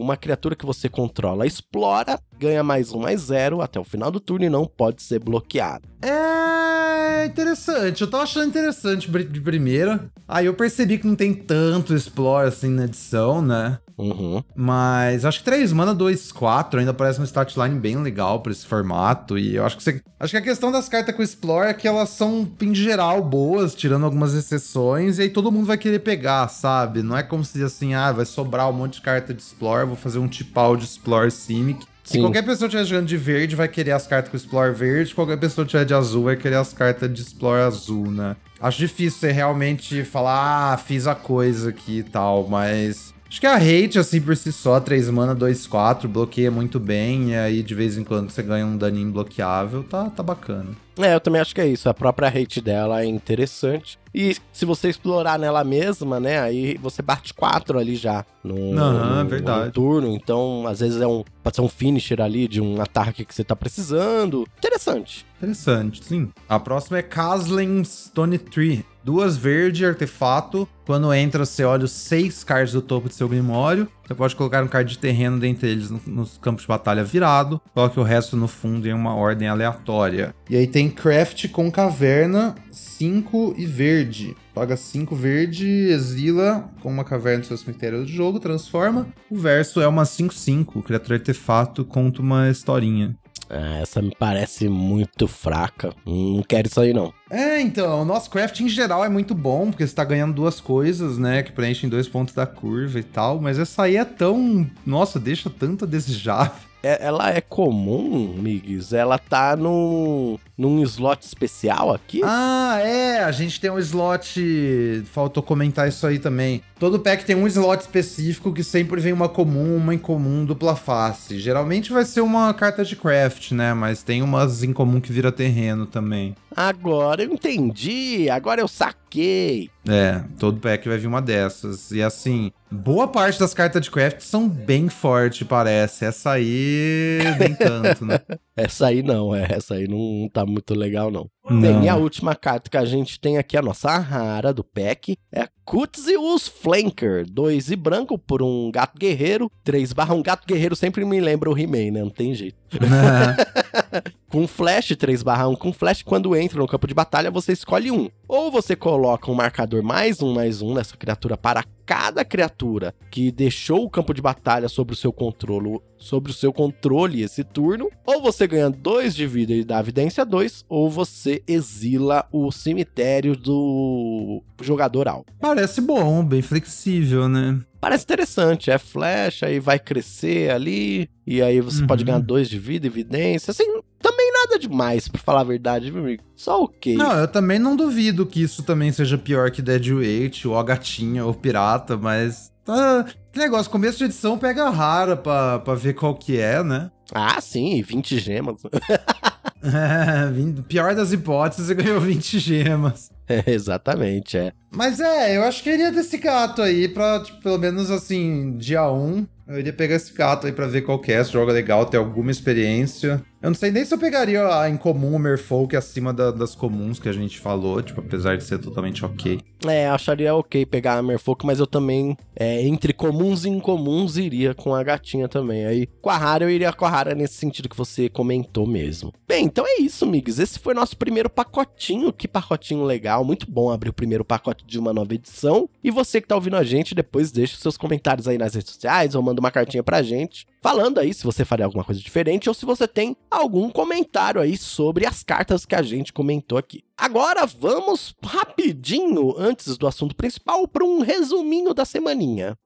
uma criatura que você controla explora, ganha mais um, mais zero até o final do turno e não pode ser bloqueado. É interessante, eu tava achando interessante de primeira. Aí eu percebi que não tem tanto explore assim na edição, né? Uhum. Mas acho que 3 mana, 2, 4 ainda parece um statline bem legal pra esse formato. E eu acho que você. Acho que a questão das cartas com Explore é que elas são, em geral, boas, tirando algumas exceções, e aí todo mundo vai querer pegar, sabe? Não é como se assim, ah, vai sobrar um monte de carta de Explore, vou fazer um tipal de Explore Simic. Se qualquer pessoa estiver jogando de verde, vai querer as cartas com Explore verde. Qualquer pessoa estiver de azul, vai querer as cartas de Explore azul, né? Acho difícil você realmente falar, ah, fiz a coisa aqui e tal, mas Acho que a hate, assim, por si só, 3 mana, 2, 4, bloqueia muito bem. E aí, de vez em quando, você ganha um daninho bloqueável. Tá, tá bacana. É, eu também acho que é isso. A própria hate dela é interessante. E se você explorar nela mesma, né? Aí você bate 4 ali já no, Não, no, verdade. no turno. Então, às vezes é um. Pode ser um finisher ali de um ataque que você tá precisando. Interessante. Interessante, sim. A próxima é Casling Stone Tree. Duas verde, artefato. Quando entra, você olha os seis cards do topo do seu Grimório. Você pode colocar um card de terreno dentre eles no, nos campos de batalha virado. Coloque o resto no fundo em uma ordem aleatória. E aí tem Craft com caverna, 5 e verde. Paga 5 verde, exila com uma caverna no seu cemitério do jogo, transforma. O verso é uma 5-5, criatura artefato, conta uma historinha. É, essa me parece muito fraca. Não quero isso aí, não. É, então, o nosso craft em geral é muito bom, porque você tá ganhando duas coisas, né? Que preenchem dois pontos da curva e tal, mas essa aí é tão. Nossa, deixa tanto a desejar. É, ela é comum, Migs? Ela tá num, num slot especial aqui? Ah, é. A gente tem um slot. Faltou comentar isso aí também. Todo pack tem um slot específico que sempre vem uma comum, uma incomum, dupla face. Geralmente vai ser uma carta de craft, né? Mas tem umas incomum que vira terreno também. Agora eu entendi. Agora eu saquei. É, todo pack vai vir uma dessas. E assim, boa parte das cartas de craft são bem fortes, parece. Essa aí, nem tanto, né? essa aí não, é. Essa aí não tá muito legal, não. não. Bem, e a última carta que a gente tem aqui, a nossa rara do pack, é a Kutzius Flanker. 2 e branco por um gato guerreiro. 3 barra um gato guerreiro sempre me lembra o He-Man, né? Não tem jeito. com flash, 3 barra 1 com flash, quando entra no campo de batalha, você escolhe um. Ou você coloca um marcador mais um, mais um nessa criatura para cada criatura que deixou o campo de batalha sobre o seu controle, sobre o seu controle esse turno, ou você ganha 2 de vida e dá evidência 2, ou você exila o cemitério do jogador alvo. Parece bom, bem flexível, né? Parece interessante, é flash, aí vai crescer ali, e aí você uhum. pode ganhar dois de vida, evidência. Assim, também nada demais, pra falar a verdade, viu, amigo? Só ok. Não, eu também não duvido que isso também seja pior que Dead Weight, ou a gatinha, ou pirata, mas. Tá... Que negócio, começo de edição pega rara pra, pra ver qual que é, né? Ah, sim, 20 gemas. é, pior das hipóteses, você ganhou 20 gemas. É, exatamente, é. Mas é, eu acho que iria desse gato aí pra, tipo, pelo menos assim, dia 1. Eu iria pegar esse gato aí pra ver qual que é, se joga legal, ter alguma experiência. Eu não sei nem se eu pegaria a incomum o Merfolk acima da, das comuns que a gente falou, tipo, apesar de ser totalmente ok. É, acharia ok pegar a Merfolk, mas eu também, é, entre comuns e incomuns, iria com a gatinha também. Aí, com a rara, eu iria com a rara nesse sentido que você comentou mesmo. Bem, então é isso, amigos. Esse foi nosso primeiro pacotinho. Que pacotinho legal. Muito bom abrir o primeiro pacote de uma nova edição. E você que tá ouvindo a gente, depois deixa os seus comentários aí nas redes sociais ou manda uma cartinha pra gente falando aí se você faria alguma coisa diferente ou se você tem algum comentário aí sobre as cartas que a gente comentou aqui. Agora vamos rapidinho, antes do assunto principal, para um resuminho da semaninha.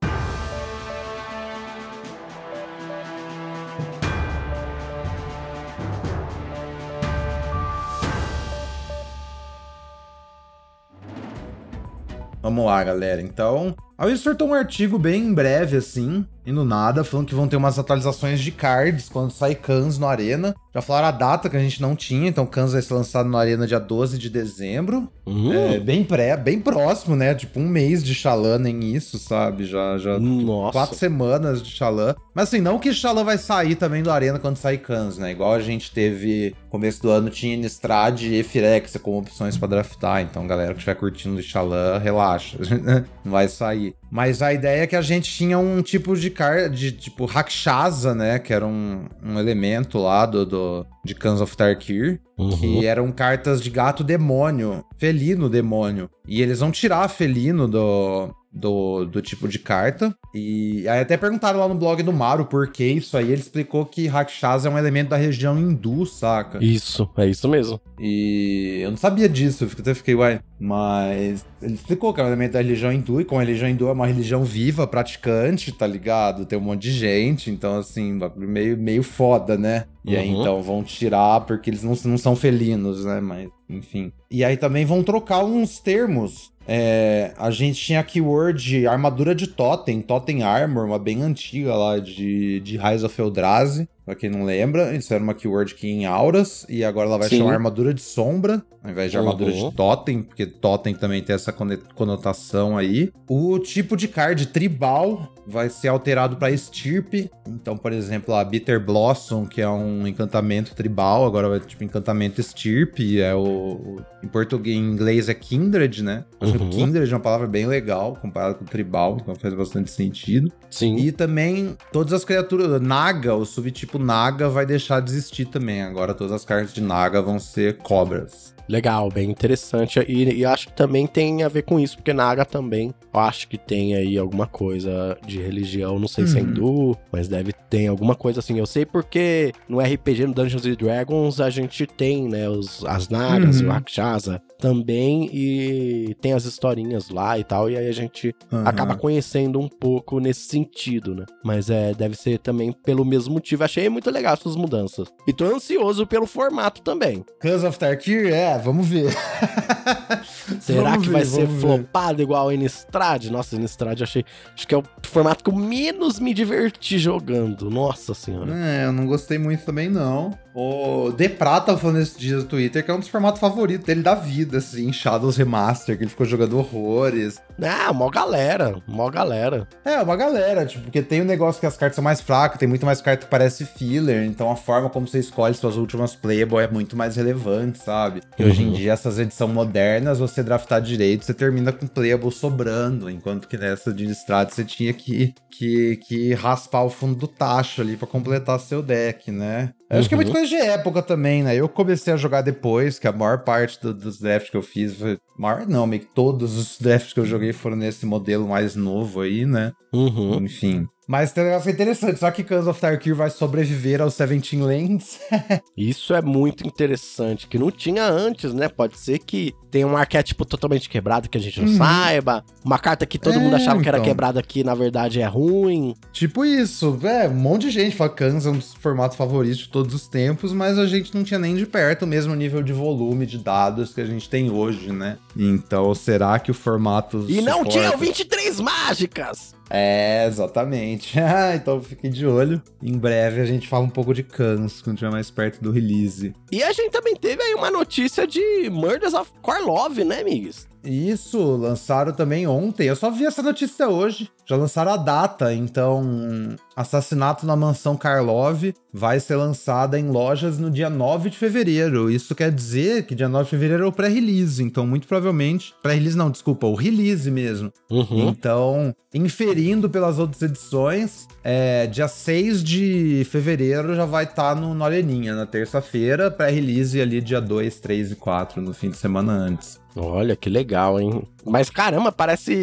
Vamos lá, galera. Então, a Wizard soltou um artigo bem breve, assim, e no nada, falando que vão ter umas atualizações de cards quando sair Cans no Arena. Já falaram a data que a gente não tinha, então Cans vai ser lançado no Arena dia 12 de dezembro. Uhum. É, bem pré, bem próximo, né? Tipo, um mês de Xalã, nem isso, sabe? Já, já Nossa. quatro semanas de Xalã. Mas assim, não que Xalã vai sair também do Arena quando sair Cans, né? Igual a gente teve, começo do ano, tinha Innistrad e Firex como opções pra draftar. Então, galera que estiver curtindo de Xalã, relaxa. não vai sair. Mas a ideia é que a gente tinha um tipo de car de tipo Rakshasa, né? Que era um, um elemento lá do, do de Cans of Tarkir. Uhum. Que eram cartas de gato demônio, felino demônio. E eles vão tirar felino do, do, do tipo de carta. E aí até perguntaram lá no blog do Maru por que isso aí. Ele explicou que Rakshasa é um elemento da região hindu, saca? Isso, é isso mesmo. E eu não sabia disso, eu até fiquei, uai. Mas ele explicou que é um elemento da religião hindu, e como a religião hindu é uma religião viva, praticante, tá ligado? Tem um monte de gente, então assim, meio, meio foda, né? E aí Uhum. então vão tirar porque eles não, não são felinos, né? Mas, enfim. E aí também vão trocar uns termos. É, a gente tinha a keyword armadura de Totem, Totem Armor, uma bem antiga lá de, de Rise of Eldrazi. Pra quem não lembra, isso era uma keyword que em auras, e agora ela vai Sim. chamar armadura de sombra, ao invés de armadura Uhum. de Totem, porque Totem também tem essa conotação aí. O tipo de card tribal vai ser alterado para estirpe. Então, por exemplo, a Bitter Blossom, que é um encantamento tribal, agora vai tipo encantamento estirpe, é o, em português, em inglês é kindred, né? Acho que Uhum. kindred é uma palavra bem legal comparado com tribal, então faz bastante sentido. Sim. E também todas as criaturas. Naga, o subtipo Naga vai deixar de existir também. Agora todas as cartas de Naga vão ser cobras. Legal, bem interessante. E, e acho que também tem a ver com isso, porque Naga também, eu acho que tem aí alguma coisa de religião, não sei se é Uhum. hindu, mas deve ter alguma coisa assim. Eu sei porque no RPG, no Dungeons and Dragons, a gente tem, né, os, as Nagas, Uhum. o Rakshasa também, e tem as historinhas lá e tal, e aí a gente Aham. acaba conhecendo um pouco nesse sentido, né? Mas é, deve ser também pelo mesmo motivo. Achei muito legal essas mudanças. E tô ansioso pelo formato também. Clans of Tarkir? É, vamos ver. Será Vamos que ver, vai ser ver. flopado igual a Innistrad? Nossa, Innistrad eu achei. Acho que é o formato que eu menos me diverti jogando. Nossa senhora. É, eu não gostei muito também, não. O De Prata falando esses dias no Twitter que é um dos formatos favoritos dele da vida, assim, Shadows Remaster, que ele ficou jogando horrores. Ah, mó galera. Mó galera. É, uma galera, tipo, porque tem o negócio que as cartas são mais fracas, tem muito mais carta que parece filler, então a forma como você escolhe suas últimas playable é muito mais relevante, sabe? E hoje em Uhum. dia, essas edições modernas, você draftar direito, você termina com playable sobrando, enquanto que nessa de Innistrad você tinha que, que, que raspar o fundo do tacho ali pra completar seu deck, né? Eu acho que é muito Uhum. coisa de época também, né? Eu comecei a jogar depois, que a maior parte do- dos drafts que eu fiz foi. Maior não, meio que todos os drafts que eu joguei foram nesse modelo mais novo aí, né? Uhum. Enfim. Mas tem um negócio interessante, só que Cans of Tarkir vai sobreviver aos 17 Lanes. Isso é muito interessante, que não tinha antes, né? Pode ser que tenha um arquétipo totalmente quebrado que a gente não Uhum. saiba. Uma carta que todo É, mundo achava que era então. quebrada que na verdade é ruim. tipo isso, é, um monte de gente fala que Cans é um dos formatos favoritos de todos os tempos, mas a gente não tinha nem de perto o mesmo nível de volume de dados que a gente tem hoje, né? Então, será que o formato. E não suporta- tinha 23 mágicas! É, exatamente. Ah, então fiquem de olho. Em breve a gente fala um pouco de Cans, quando estiver mais perto do release. E a gente também teve aí uma notícia de Murders of Korlov, né, amigos? Isso, lançaram também ontem. Eu só vi essa notícia hoje. Já lançaram a data, então Assassinato na Mansão Karlov vai ser lançada em lojas no dia 9 de fevereiro. Isso quer dizer que dia 9 de fevereiro é o pré-release, então muito provavelmente, pré-release não, desculpa, o release mesmo. Uhum. Então, inferindo pelas outras edições, é, dia 6 de fevereiro já vai estar no, no Areninha, na terça-feira, pré-release ali dia 2, 3 e 4, no fim de semana antes. Olha, que legal, hein? Mas caramba, parece.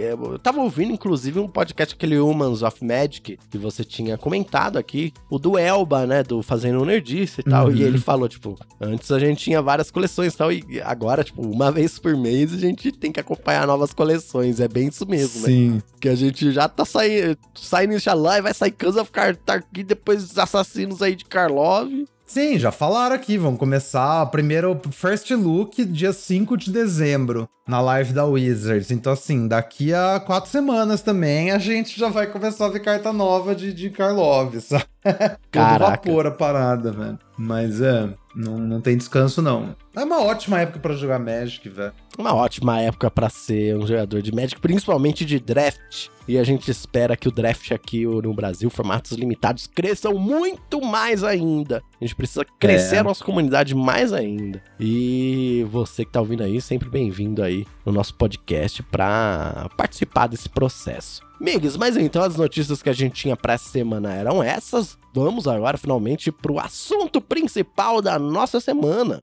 Eu tava ouvindo, inclusive, um podcast, aquele Humans of Magic, que você tinha comentado aqui, o do Elba, né? Do Fazendo Nerdice e tal. Uhum. E ele falou, tipo, antes a gente tinha várias coleções e tal, e agora, tipo, uma vez por mês a gente tem que acompanhar novas coleções. É bem isso mesmo, né? Sim. Que a gente já tá saindo, saindo Inshallah e vai sair Cans of Tarkir, depois Assassinos aí de Karlov. Sim, já falaram aqui. Vamos começar primeiro First Look, dia 5 de dezembro, na live da Wizards. Então, assim, daqui a quatro semanas também a gente já vai começar a ver carta nova de, de Karlov, sabe? Caraca. Todo vapor a parada, velho. Mas é, não, não tem descanso, não. É uma ótima época pra jogar Magic, velho. Uma ótima época pra ser um jogador de Magic, principalmente de draft. E a gente espera que o draft aqui no Brasil, formatos limitados, cresçam muito mais ainda. A gente precisa crescer É. a nossa comunidade mais ainda. E você que tá ouvindo aí, sempre bem-vindo aí no nosso podcast pra participar desse processo. Migs, mas então as notícias que a gente tinha pra essa semana eram essas. Vamos agora finalmente pro assunto principal da nossa semana.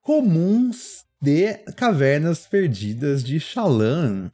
Comuns de Cavernas Perdidas de Shalan.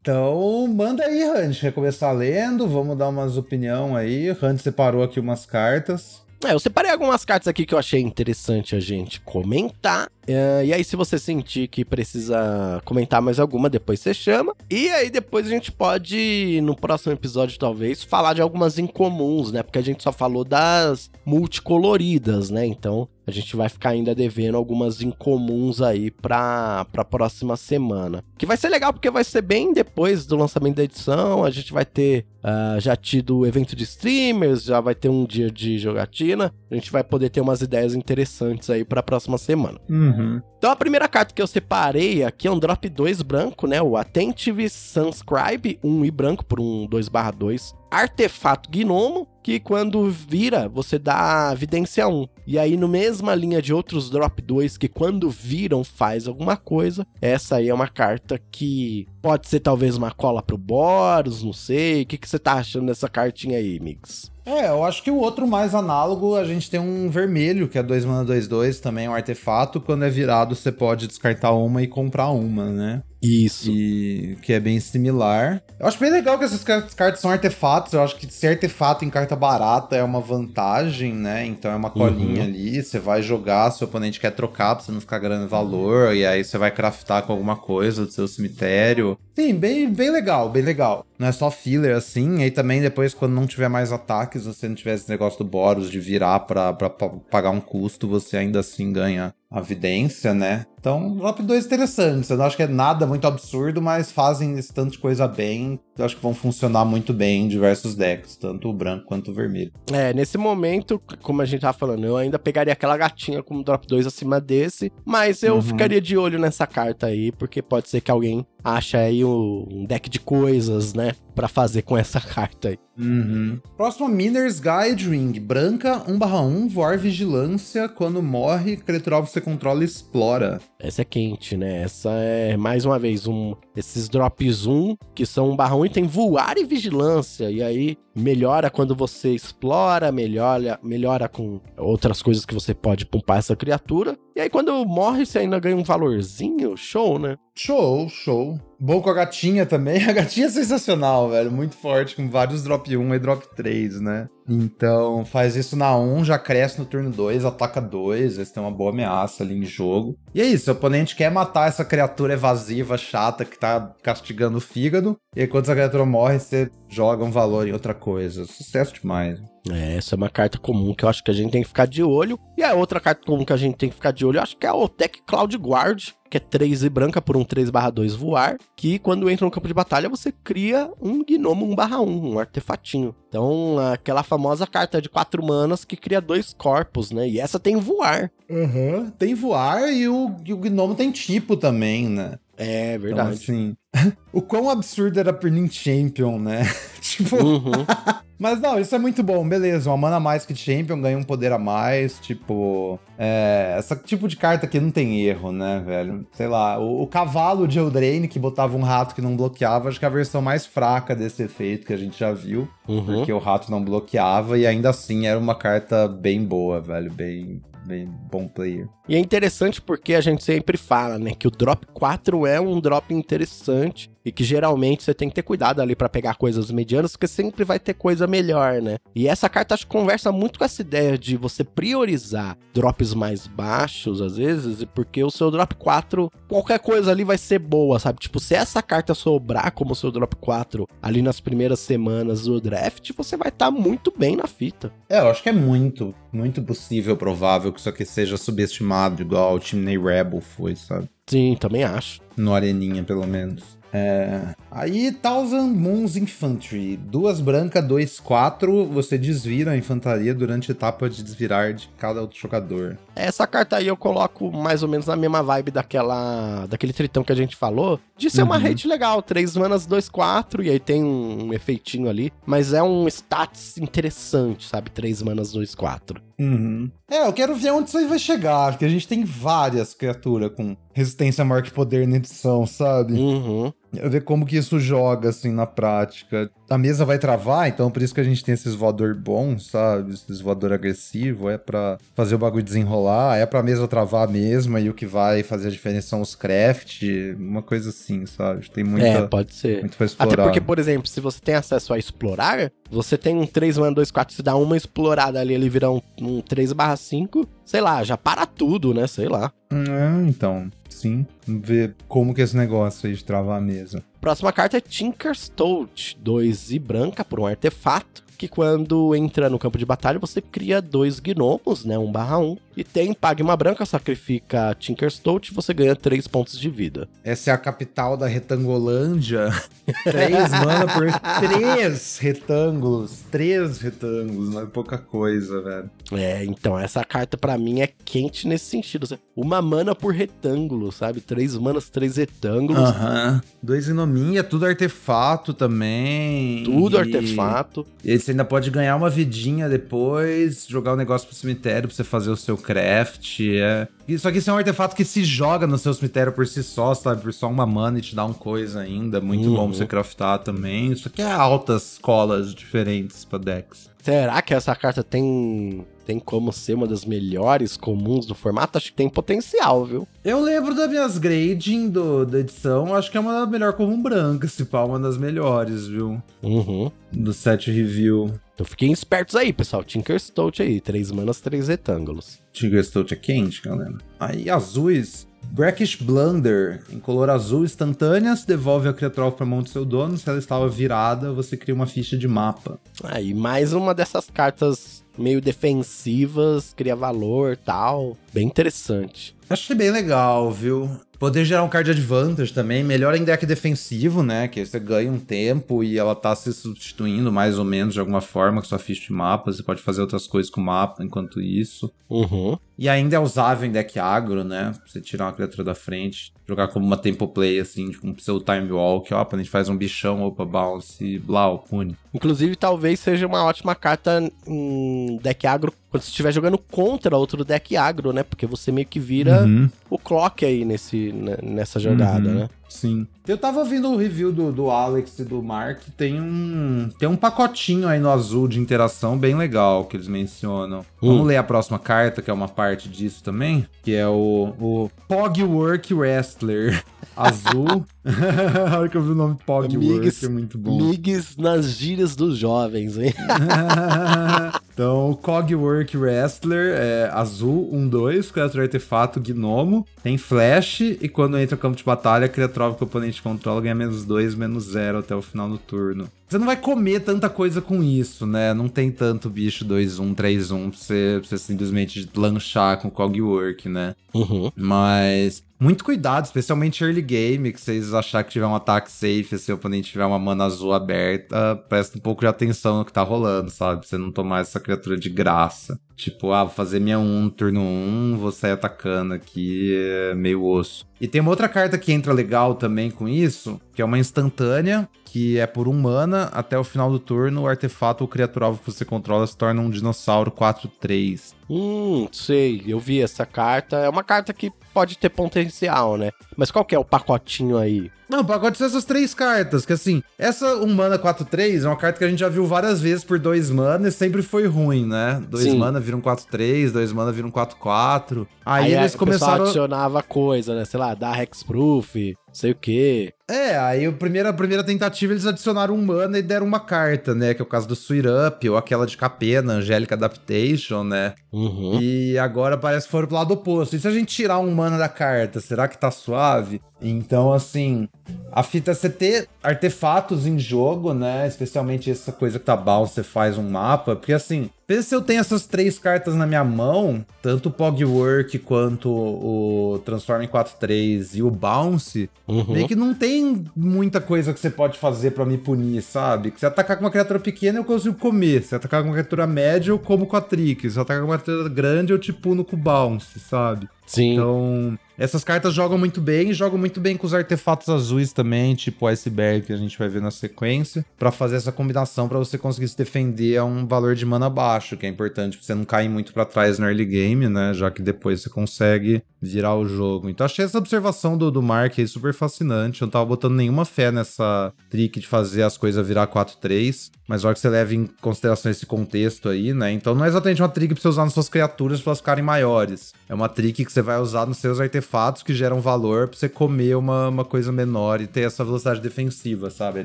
Então, manda aí, Hunt. Quer começar lendo? Vamos dar umas opinião aí. Hunt separou aqui umas cartas. É, eu separei algumas cartas aqui que eu achei interessante a gente comentar. É, e aí, se você sentir que precisa comentar mais alguma, depois você chama. E aí, depois a gente pode, no próximo episódio, talvez, falar de algumas incomuns, né? Porque a gente só falou das multicoloridas, né? Então, a gente vai ficar ainda devendo algumas incomuns aí pra, pra próxima semana. Que vai ser legal porque vai ser bem depois do lançamento da edição. A gente vai ter ah, já tido o evento de streamers, já vai ter um dia de jogatina. A gente vai poder ter umas ideias interessantes aí pra próxima semana. Uhum. Então a primeira carta que eu separei aqui é um drop 2 branco, né? O Attentive Sunscribe, 1 e branco por um 2/2. Artefato Gnomo, que quando vira, você dá Vidência 1. E aí, no mesma linha de outros drop 2 que quando viram faz alguma coisa, essa aí é uma carta que pode ser talvez uma cola pro Boros, não sei. O que, que você tá achando dessa cartinha aí, Mix? É, eu acho que o outro mais análogo, a gente tem um vermelho, que é 2 mana 2 2, também é um artefato. Quando é virado, você pode descartar uma e comprar uma, né? Isso. E que é bem similar. Eu acho bem legal que essas car- cartas são artefatos. Eu acho que ser artefato em carta barata é uma vantagem, né? Então é uma colinha ali. Você vai jogar, seu oponente quer trocar pra você não ficar ganhando valor. E aí você vai craftar com alguma coisa do seu cemitério. Sim, bem, bem legal, bem legal. Não é só filler assim. E também depois, quando não tiver mais ataques, você não tiver esse negócio do Boros de virar pra, pra pagar um custo, você ainda assim ganha a vidência, né? Então, drop 2 interessantes. Eu não acho que é nada muito absurdo, mas fazem esse tanto de coisa bem. Eu acho que vão funcionar muito bem em diversos decks, tanto o branco quanto o vermelho. É, nesse momento, como a gente tava falando, eu ainda pegaria aquela gatinha como drop 2 acima desse, mas eu Uhum. ficaria de olho nessa carta aí, porque pode ser que alguém ache aí um um deck de coisas, né, Pra fazer com essa carta aí. Uhum. Próximo, Miner's Guide Ring. Branca, 1/1, voar vigilância. Quando morre, criatural que você controla explora. Essa é quente, né? Essa é, mais uma vez, um esses drops 1, que são um barrão e tem voar e vigilância. E aí melhora quando você explora, melhora, melhora com outras coisas que você pode pumpar essa criatura. E aí quando morre, você ainda ganha um valorzinho. Show, né? Show, show. Bom com a gatinha também. A gatinha é sensacional, velho. Muito forte, com vários drop 1 e drop 3, né? Então, faz isso na 1, já cresce no turno 2, ataca 2, esse tem uma boa ameaça ali em jogo. E é isso, o oponente quer matar essa criatura evasiva, chata, que tá castigando o fígado. E aí, quando essa criatura morre, você joga um valor em outra coisa. Sucesso demais. É, essa é uma carta comum que eu acho que a gente tem que ficar de olho. E a outra carta comum que a gente tem que ficar de olho, eu acho que é a Otec Cloud Guard, que é 3 e branca por um 3/2 voar, que quando entra no campo de batalha você cria um gnomo 1/1, um artefatinho. Então, aquela famosa carta de 4 manas que cria dois corpos, né? E essa tem voar. Uhum. Tem voar e o, e o gnomo tem tipo também, né? É Então, verdade. assim, o quão absurdo era Burning Champion, né? tipo, Uhum. Mas não, isso é muito bom, beleza. Uma mana a mais que Champion ganha um poder a mais. Tipo, é, essa tipo de carta aqui não tem erro, né, velho? Sei lá, o, o cavalo de Eldraine que botava um rato que não bloqueava, acho que é a versão mais fraca desse efeito que a gente já viu. Uhum. Porque o rato não bloqueava e ainda assim era uma carta bem boa, velho. Bem, bem bom player. E é interessante porque a gente sempre fala, né, que o drop 4 é um drop interessante. E que geralmente você tem que ter cuidado ali para pegar coisas medianas, porque sempre vai ter coisa melhor, né? E essa carta acho que conversa muito com essa ideia de você priorizar drops mais baixos, às vezes, porque o seu drop 4, qualquer coisa ali vai ser boa, sabe? Tipo, se essa carta sobrar como o seu drop 4 ali nas primeiras semanas do draft, você vai estar tá muito bem na fita. É, eu acho que é muito, muito possível, provável que isso aqui seja subestimado, igual o Chimney Rebel foi, sabe? Sim, também acho. No Areninha, pelo menos. É... Aí, Thousand Moons Infantry. Duas brancas, dois quatro. Você desvira a infantaria durante a etapa de desvirar de cada outro jogador. Essa carta aí eu coloco mais ou menos na mesma vibe daquela daquele tritão que a gente falou. De ser uhum. uma rede legal. Três manas, dois quatro. E aí tem um, um efeitinho ali. Mas é um status interessante, sabe? Três manas, dois quatro. Uhum. É, eu quero ver onde isso aí vai chegar. Porque a gente tem várias criaturas com resistência maior que poder na edição, sabe? Uhum. Ver como que isso joga, assim, na prática. A mesa vai travar, então por isso que a gente tem esses voador bons, sabe? Esses voador agressivo, é para fazer o bagulho desenrolar, é pra mesa travar mesmo, e o que vai fazer a diferença são os craft, uma coisa assim, sabe? Tem muita... É, pode ser. Muito pra explorar. Até porque, por exemplo, se você tem acesso a explorar, você tem um 3 mana 2, 4, se dá uma explorada ali, ele vira um, um 3 barra 5, sei lá, já para tudo, né? Sei lá. É, então sim. Ver como que esse negócio aí de travar a mesa. Próxima carta é Tinker's Touch, 2 e branca por um artefato que quando entra no campo de batalha, você cria dois gnomos, né? 1 barra 1. E tem, pague uma branca, sacrifica Tinkerstout, você ganha 3 pontos de vida. Essa é a capital da Retangolândia. 3 mana por 3 retângulos. 3 retângulos, não é pouca coisa, velho. É, então, essa carta para mim é quente nesse sentido. Uma mana por retângulo, sabe? 3 manas, 3 retângulos. Aham. Dois inominha, tudo artefato também. Tudo e... artefato. Esse você ainda pode ganhar uma vidinha depois, jogar o um negócio pro cemitério pra você fazer o seu craft. É. Só que isso é um artefato que se joga no seu cemitério por si só, sabe? Por só uma mana e te dá um coisa ainda. Muito uhum. bom pra você craftar também. Isso aqui é altas colas diferentes pra decks. Será que essa carta tem tem como ser uma das melhores comuns do formato? Acho que tem potencial, viu? Eu lembro das minhas grading do, da edição, acho que é uma das melhores comum branca, se pá, uma das melhores, viu? Uhum. Do set review. Então fiquem espertos aí, pessoal. Tinkerstout aí, três manas, três retângulos. Tinkerstout é quente, galera. Aí azuis, Brackish Blunder, em color azul instantâneas, devolve a criatura para mão do seu dono. Se ela estava virada, você cria uma ficha de mapa. Aí, mais uma dessas cartas meio defensivas, cria valor tal. Bem interessante. Achei bem legal, viu? Poder gerar um card advantage também, melhor em deck defensivo, né? Que você ganha um tempo e ela tá se substituindo mais ou menos de alguma forma com sua ficha de mapa. Você pode fazer outras coisas com o mapa enquanto isso. Uhum. E ainda é usável em deck agro, né? Pra você tirar uma criatura da frente, jogar como uma tempo play, assim, tipo um pseudo time walk, ó, a gente faz um bichão, opa, bounce, e blá, pune. Inclusive, talvez seja uma ótima carta em deck agro quando você estiver jogando contra outro deck agro, né? Porque você meio que vira uhum. o clock aí nesse, né, nessa jogada, uhum. né? Sim. Eu tava vendo o review do, do Alex e do Mark, tem um, tem um pacotinho aí no azul de interação bem legal que eles mencionam. Hum. Vamos ler a próxima carta, que é uma parte disso também, que é o, o Pogwork Wrestler azul. Olha que eu vi o nome Pogwork, é muito bom. Migs nas gírias dos jovens, hein? então, Cogwork Wrestler é azul, 1-2, criatura artefato, gnomo, tem flash, e quando entra no campo de batalha, a criatura que o oponente controla ganha menos 2, menos 0 até o final do turno. Você não vai comer tanta coisa com isso, né? Não tem tanto bicho 2-1, 3-1 pra pra você simplesmente lanchar com Cogwork, né? Uhum. Mas muito cuidado, especialmente early game, que vocês achar que tiver um ataque safe, se o oponente tiver uma mana azul aberta, presta um pouco de atenção no que tá rolando, sabe? Pra você não tomar essa criatura de graça. Tipo, ah, vou fazer minha 1, turno 1, vou sair atacando aqui, é meio osso. E tem uma outra carta que entra legal também com isso, que é uma instantânea, que é por um mana, até o final do turno, o artefato ou criatura alvo que você controla se torna um dinossauro 4-3. Hum, sei, eu vi essa carta. É uma carta que pode ter potencial, né? Mas qual que é o pacotinho aí? Não, o pacote são essas três cartas, que assim, essa 1 mana 4-3 é uma carta que a gente já viu várias vezes por 2 mana e sempre foi ruim, né? 2 mana vira um 4-3, 2 mana vira um 4-4. Aí, Aí eles começaram. adicionava coisa, né? Sei lá, dar Hexproof, sei o quê. É, aí a primeira, a primeira tentativa eles adicionaram um mana e deram uma carta, né? Que é o caso do Sweet Up, ou aquela de Capena, Angélica Adaptation, né? Uhum. E agora parece que foram pro lado oposto. E se a gente tirar um mana da carta, será que tá suave? Então, assim, a fita é você ter artefatos em jogo, né? Especialmente essa coisa que tá bounce, você faz um mapa. Porque, assim, pensa se eu tenho essas três cartas na minha mão, tanto o Pogwork quanto o Transform em 4-3 e o Bounce, Uhum. meio que não tem muita coisa que você pode fazer pra me punir, sabe? Se atacar com uma criatura pequena, eu consigo comer. Se atacar com uma criatura média, eu como com a trick. Se atacar com uma criatura grande, eu te puno com o Bounce, sabe? Sim. Então, essas cartas jogam muito bem jogam muito bem com os artefatos azuis também, tipo o Iceberg que a gente vai ver na sequência, pra fazer essa combinação pra você conseguir se defender a um valor de mana baixo, que é importante pra você não cair muito pra trás no early game, né? Já que depois você consegue virar o jogo. Então achei essa observação do, do Mark aí super fascinante. Eu não tava botando nenhuma fé nessa trick de fazer as coisas virar 4-3. Mas olha que você leva em consideração esse contexto aí, né? Então não é exatamente uma trick pra você usar nas suas criaturas pra elas ficarem maiores. É uma trick que você vai usar nos seus artefatos que geram valor pra você comer uma, uma coisa menor e ter essa velocidade defensiva, sabe? É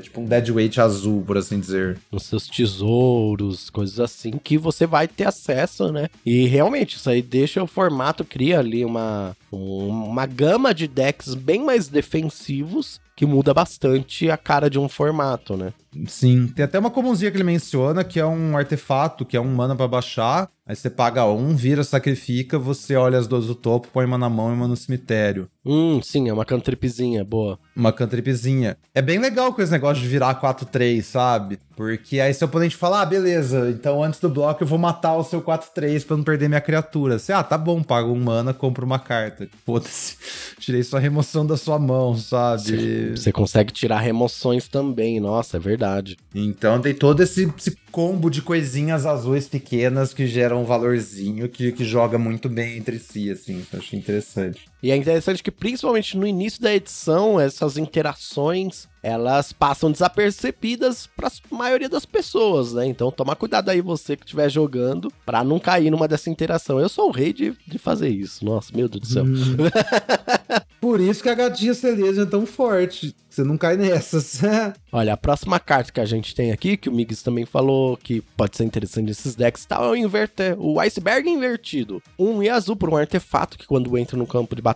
tipo um dead weight azul, por assim dizer. Os seus tesouros, coisas assim, que você vai ter acesso, né? E realmente, isso aí deixa o formato, cria ali uma, um- uma gama de decks bem mais defensivos, que muda bastante a cara de um formato, né? Sim, tem até uma comunzinha que ele menciona que é um artefato, que é um mana pra baixar. Aí você paga um, vira, sacrifica, você olha as duas do topo, põe uma na mão e uma no cemitério. Hum, sim, é uma cantripzinha boa. Uma cantripzinha. É bem legal com esse negócio de virar 4-3, sabe? Porque aí seu oponente fala, ah, beleza, então antes do bloco eu vou matar o seu 4-3 pra não perder minha criatura. Você, ah, tá bom, paga um mana, compra uma carta. Foda-se, tirei sua remoção da sua mão, sabe? Você consegue tirar remoções também, nossa, é verdade. Então tem todo esse, esse combo de coisinhas azuis pequenas que geram um valorzinho que, que joga muito bem entre si, assim. Eu achei interessante. E é interessante que, principalmente no início da edição, essas interações elas passam desapercebidas para a maioria das pessoas, né? Então, toma cuidado aí você que estiver jogando para não cair numa dessa interação. Eu sou o rei de, de fazer isso. Nossa, meu Deus do céu. Por isso que a gatinha celeja é tão forte. Você não cai nessas. Olha, a próxima carta que a gente tem aqui, que o Migs também falou que pode ser interessante nesses decks, tá, é o, inverter, o Iceberg invertido. Um e azul por um artefato que quando entra no campo de batalha,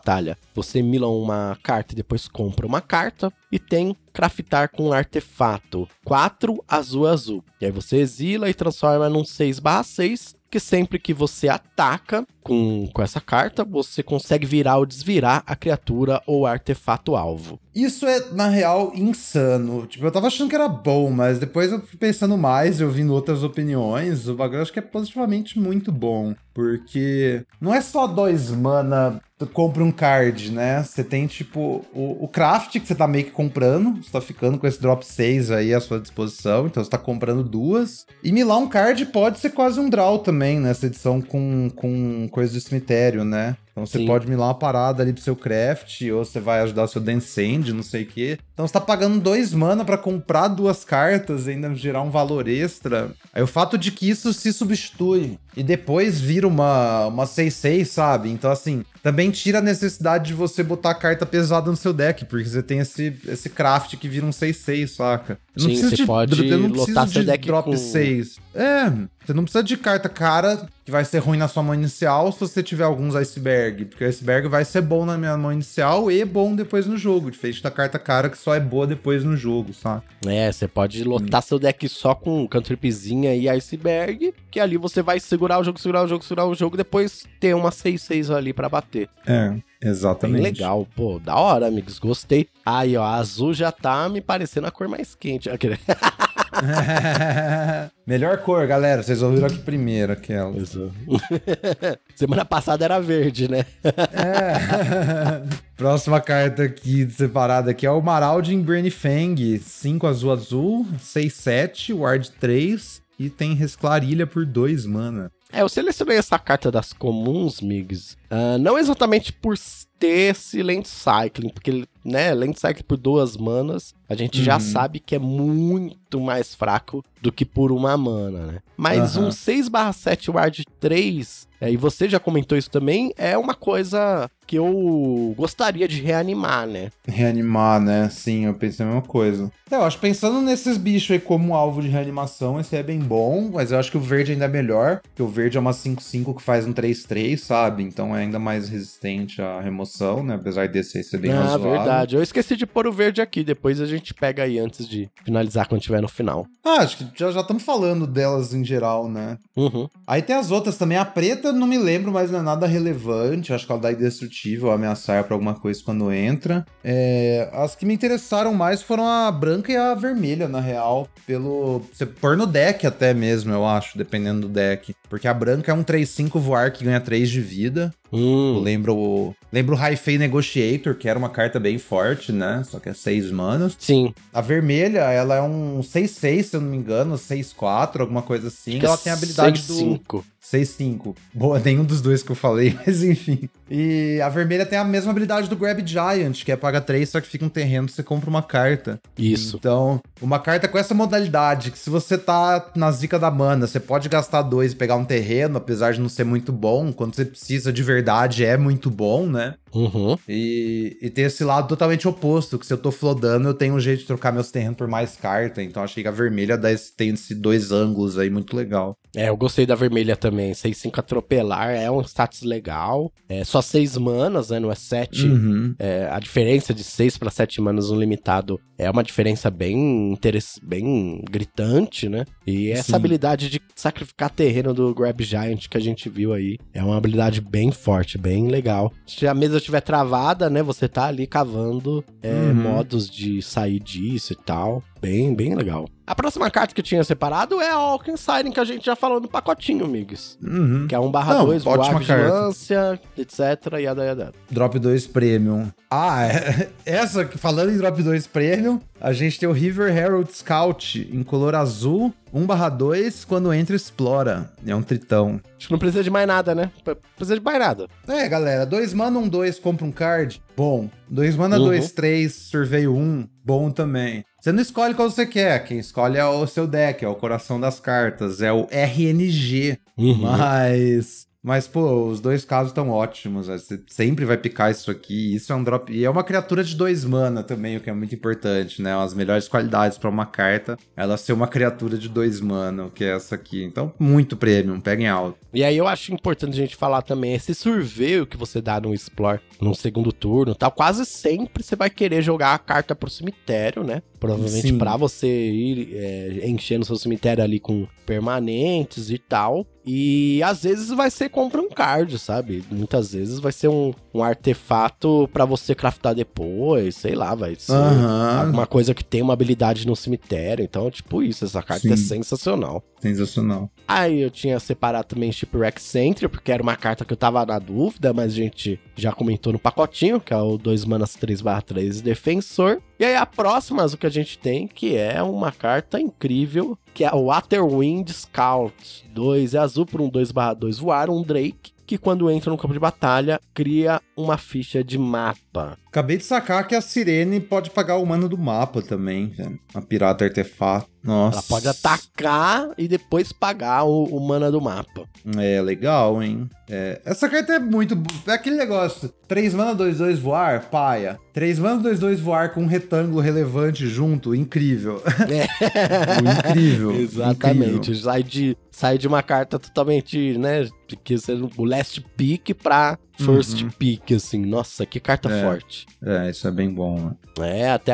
você mila uma carta e depois compra uma carta. E tem craftar com um artefato 4 azul azul. E aí você exila e transforma num 6/6 que sempre que você ataca com, com essa carta, você consegue virar ou desvirar a criatura ou artefato alvo. Isso é, na real, insano. Tipo, eu tava achando que era bom, mas depois eu fui pensando mais e ouvindo outras opiniões, o bagulho acho que é positivamente muito bom. Porque não é só dois mana, tu compra um card, né? Você tem, tipo, o, o craft que você tá meio que comprando, você tá ficando com esse drop 6 aí à sua disposição, então você tá comprando duas. E milar um card pode ser quase um draw também, nessa edição com, com coisa de cemitério, né? Então você Sim. pode milar uma parada ali pro seu craft, ou você vai ajudar o seu Dancend, não sei o quê. Então você tá pagando dois mana pra comprar duas cartas e ainda gerar um valor extra. Aí o fato de que isso se substitui e depois vira uma, uma 6-6, sabe? Então assim, também tira a necessidade de você botar carta pesada no seu deck, porque você tem esse, esse craft que vira um 6-6, saca? Eu Sim, preciso você pode eu não lotar seu de deck drop com- 6. É, você não precisa de carta cara que vai ser ruim na sua mão inicial se você tiver alguns iceberg, porque o iceberg vai ser bom na minha mão inicial e bom depois no jogo, diferente da carta cara que só é boa depois no jogo, sabe? É, você pode lotar seu deck só com cantripzinha e iceberg, que ali você vai segurar o jogo, segurar o jogo, segurar o jogo, depois ter uma 6-6 ali pra bater. É, Bem exatamente. legal, pô, da hora, amigos, gostei. Aí, ó, azul já tá me parecendo a cor mais quente. Melhor cor, galera, vocês ouviram aqui primeiro aquela. Semana passada era verde, né? É. Próxima carta aqui separada aqui é o Maraldin Fang 5 azul azul, 6 7, ward 3 e tem reciclar ilha por 2 mana. É, eu selecionei essa carta das comuns, Migs. Ah, não exatamente por ter esse Land Cycling, porque, né, Land Cycling por duas manas, a gente já Uhum. sabe que é muito mais fraco do que por uma mana, né? Mas Aham. um 6/7 Ward 3, é, e você já comentou isso também, é uma coisa que eu gostaria de reanimar, né? Reanimar, né? Sim, eu pensei a mesma coisa. É, eu acho, pensando nesses bichos aí como alvo de reanimação, esse é bem bom, mas eu acho que o verde ainda é melhor, porque o verde é uma 5-5 que faz um 3-3, sabe? Então é ainda mais resistente à remoção, né? Apesar desse aí ser bem ah, razoável. verdade. Eu esqueci de pôr o verde aqui, depois a gente pega aí antes de finalizar quando tiver no final. Ah, acho que já já estamos falando delas em geral, né? Uhum. Aí tem as outras também. A preta, não me lembro, mas não é nada relevante. Acho que ela dá indestrutível, ameaçar pra alguma coisa quando entra. É, as que me interessaram mais foram a branca e a vermelha, na real. Pelo. Você pôr no deck até mesmo, eu acho, dependendo do deck. Porque a branca é um 3-5 voar que ganha 3 de vida. Hum. lembro o. Lembro o High Fey Negotiator, que era uma carta bem forte, né? Só que é 6 manas. Sim. A vermelha, ela é um 6-6, se eu não me engano, 6-4, alguma coisa assim. É ela tem a habilidade do. 6-5. 6-5. Boa, nenhum dos dois que eu falei, mas enfim. E a vermelha tem a mesma habilidade do Grab Giant, que é paga 3, só que fica um terreno, você compra uma carta. Isso. Então, uma carta com essa modalidade, que se você tá na zica da mana, você pode gastar dois e pegar um terreno, apesar de não ser muito bom. Quando você precisa de verdade, é muito bom, né? Uhum. E, e tem esse lado totalmente oposto, que se eu tô flodando, eu tenho um jeito de trocar meus terrenos por mais carta. Então achei que a vermelha dá esse, tem esses dois ângulos aí muito legal. É, eu gostei da vermelha também. 6-5 atropelar é um status legal. É só 6 manas, né? Não é 7. Uhum. É, a diferença de 6 para 7 manas no limitado é uma diferença bem, interess... bem gritante, né? E essa Sim. habilidade de sacrificar terreno do Grab Giant que a gente viu aí é uma habilidade bem forte, bem legal. Se a mesa estiver travada, né? Você tá ali cavando é, Uhum. modos de sair disso e tal. Bem, bem legal. A próxima carta que eu tinha separado é a Alken Siren, que a gente já falou no pacotinho, amigos. Uhum. Que é 1 barra Não, 2, voar, vigilância, etc. Yada, yada. Drop 2 Premium. Ah, é- essa, que- falando em Drop 2 Premium, a gente tem o River Herald Scout em color azul, 1/2, quando entra explora. É um tritão. Acho que não precisa de mais nada, né? Precisa de mais nada. É, galera, 2 mana, 1, 2, compra um card, bom. 2 mana, Uhum. 2, 3, surveio 1, bom também. Você não escolhe qual você quer, quem escolhe é o seu deck, é o coração das cartas, é o RNG. Uhum. Mas. Mas, pô, os dois casos estão ótimos. né? Você sempre vai picar isso aqui. Isso é um drop. E é uma criatura de dois mana também, o que é muito importante, né? As melhores qualidades pra uma carta, ela ser uma criatura de dois mana, o que é essa aqui. Então, muito premium, peguem alto. E aí eu acho importante a gente falar também esse surveio que você dá no Explore no segundo turno, tal. Quase sempre você vai querer jogar a carta pro cemitério, né? Provavelmente pra você ir é, enchendo seu cemitério ali com permanentes e tal. E às vezes vai ser compra um card, sabe? Muitas vezes vai ser um, um artefato pra você craftar depois, sei lá, vai ser Aham. alguma coisa que tem uma habilidade no cemitério. Então, tipo isso, essa carta é Sim. sensacional. Sensacional. Aí eu tinha separado também Shipwreck Sentry, porque era uma carta que eu tava na dúvida, mas a gente já comentou no pacotinho, que é o 2 manas 3 3 Defensor. E aí a próxima, o que a gente tem, que é uma carta incrível, que é o Waterwind Scout. 2 é azul por um 2 2 voar, um Drake, que quando entra no campo de batalha, cria uma ficha de mapa. Acabei de sacar que a Sirene pode pagar o mana do mapa também, velho. A pirata artefato. Nossa. Ela pode atacar e depois pagar o, o mana do mapa. É, legal, hein? É, essa carta é muito. É aquele negócio. 3 mana 2, 2 voar, paia. 3 mana 2, 2 voar com um retângulo relevante junto, incrível. É. incrível. Exatamente. incrível. Sai de, sai de uma carta totalmente, né? Que o last pick pra first Uhum. pick, assim. Nossa, que carta É. forte. É, isso é bem bom. né? É, até,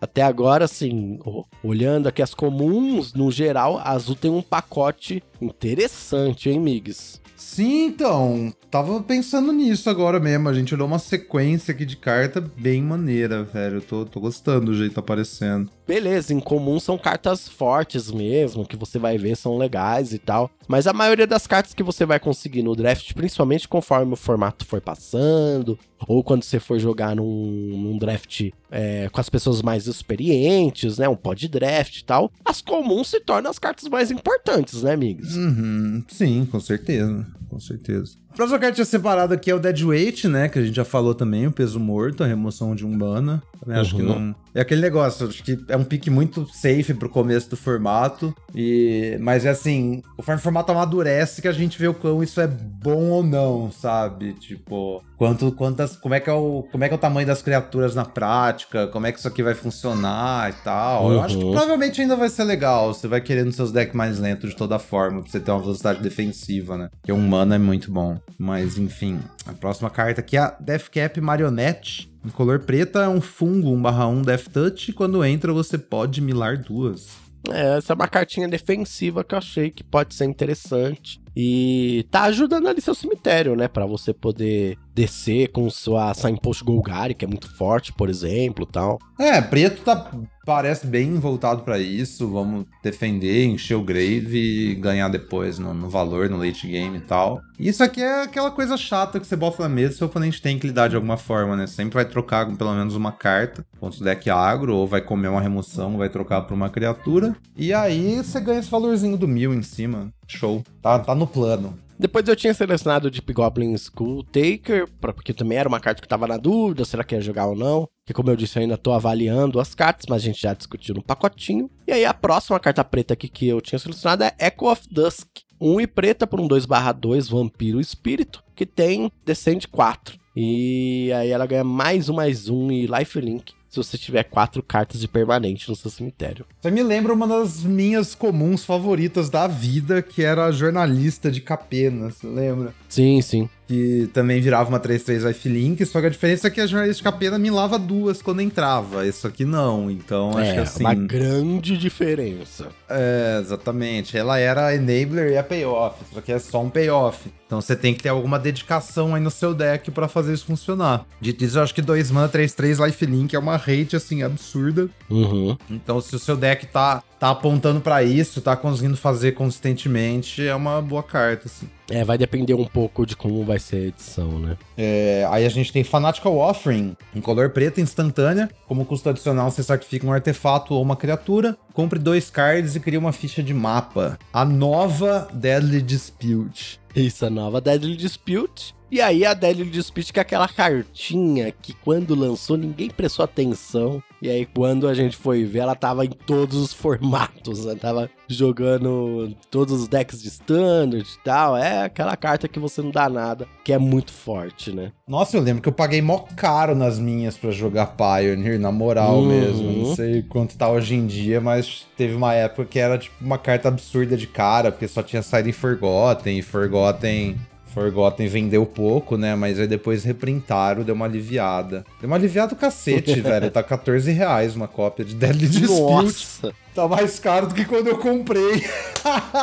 até agora, assim, olhando aqui as comuns, no geral, a azul tem um pacote interessante, hein, Migs? Sim, então. Tava pensando nisso agora mesmo. A gente olhou uma sequência aqui de carta bem maneira, velho. Eu tô, tô gostando do jeito que tá aparecendo. Beleza, em comum são cartas fortes mesmo, que você vai ver são legais e tal. Mas a maioria das cartas que você vai conseguir no draft, principalmente conforme o formato for passando, ou quando você for jogar num, num draft é, com as pessoas mais experientes, né? Um pod draft e tal, as comuns se tornam as cartas mais importantes, né, amigos? Uhum, sim, com certeza. Com certeza. Próxima carta separada aqui é o Dead Weight, né? Que a gente já falou também, o peso morto, a remoção de um mana. Também acho que Uhum. não. É aquele negócio, acho que é um pique muito safe pro começo do formato. E... Mas é assim, o formato amadurece que a gente vê o quão isso é bom ou não, sabe? Tipo, quanto, quantas. Como é, que é o, como é que é o tamanho das criaturas na prática, como é que isso aqui vai funcionar e tal. Eu acho que Uhum. provavelmente ainda vai ser legal. Você vai querendo seus decks mais lentos de toda forma, pra você ter uma velocidade defensiva, né? Porque um mana é muito bom. Mas enfim, a próxima carta aqui é a Deathcap Marionette. Em color preta é um fungo 1/1 Death Touch. Quando entra, você pode milar duas. É, essa é uma cartinha defensiva que eu achei que pode ser interessante. E tá ajudando ali seu cemitério, né? Pra você poder descer com sua Signpost Golgari, que é muito forte, por exemplo, tal. É, preto tá, parece bem voltado pra isso. Vamos defender, encher o grave e ganhar depois no, no valor, no late game e tal. Isso aqui é aquela coisa chata que você bota na mesa seu oponente tem que lidar de alguma forma, né? Sempre vai trocar com pelo menos uma carta contra o deck agro, ou vai comer uma remoção, vai trocar por uma criatura. E aí você ganha esse valorzinho do mil em cima. Show. Tá, tá no plano. Depois eu tinha selecionado Deep Goblin Skull Taker, porque também era uma carta que tava na dúvida, será que ia jogar ou não. Que como eu disse, eu ainda tô avaliando as cartas, mas a gente já discutiu no pacotinho. E aí a próxima carta preta aqui que eu tinha selecionado é Echo of Dusk. 1 e preta por um 2/2 Vampiro Espírito, que tem Descend 4. E aí ela ganha mais um, mais um e lifelink se você tiver quatro cartas de permanente no seu cemitério. Você me lembra uma das minhas comuns favoritas da vida, que era a jornalista de Capena, você lembra? Sim, sim. Que também virava uma 3-3 lifelink, só que a diferença é que a jornalista capena milava duas quando entrava, isso aqui não, então acho é, que assim... uma grande diferença. É, exatamente, ela era enabler e a payoff, só que é só um payoff, então você tem que ter alguma dedicação aí no seu deck pra fazer isso funcionar. Dito isso, eu acho que 2 mana 3-3 lifelink é uma rate, assim, absurda, Uhum. então se o seu deck tá, tá apontando pra isso, tá conseguindo fazer consistentemente, é uma boa carta, assim. É, vai depender um pouco de como vai ser a edição, né? É, aí a gente tem Fanatical Offering, em color preto instantânea. Como custo adicional, você sacrifica um artefato ou uma criatura, compre dois cards e cria uma ficha de mapa. A nova Deadly Dispute. Isso, a nova Deadly Dispute. E aí a Deadly Dispute que é aquela cartinha que quando lançou ninguém prestou atenção. E aí quando a gente foi ver, ela tava em todos os formatos, né? Tava jogando todos os decks de standard e tal. É aquela carta que você não dá nada, que é muito forte, né? Nossa, eu lembro que eu paguei mó caro nas minhas pra jogar Pioneer, na moral Uhum. mesmo. Não sei quanto tá hoje em dia, mas teve uma época que era tipo uma carta absurda de cara, porque só tinha saído em Forgotten, e Forgotten. Forgotten vendeu pouco, né? Mas aí depois reprintaram, deu uma aliviada. Deu uma aliviada do cacete, velho. Tá 14 reais uma cópia de Deadly Dispute. Nossa! Tá mais caro do que quando eu comprei.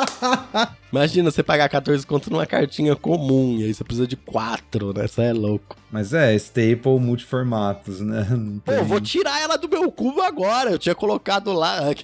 Imagina você pagar 14 conto numa cartinha comum, e aí você precisa de 4, né? Isso é louco. Mas é, staple multiformatos, né? Não Pô, tem- eu vou tirar ela do meu cubo agora. Eu tinha colocado lá.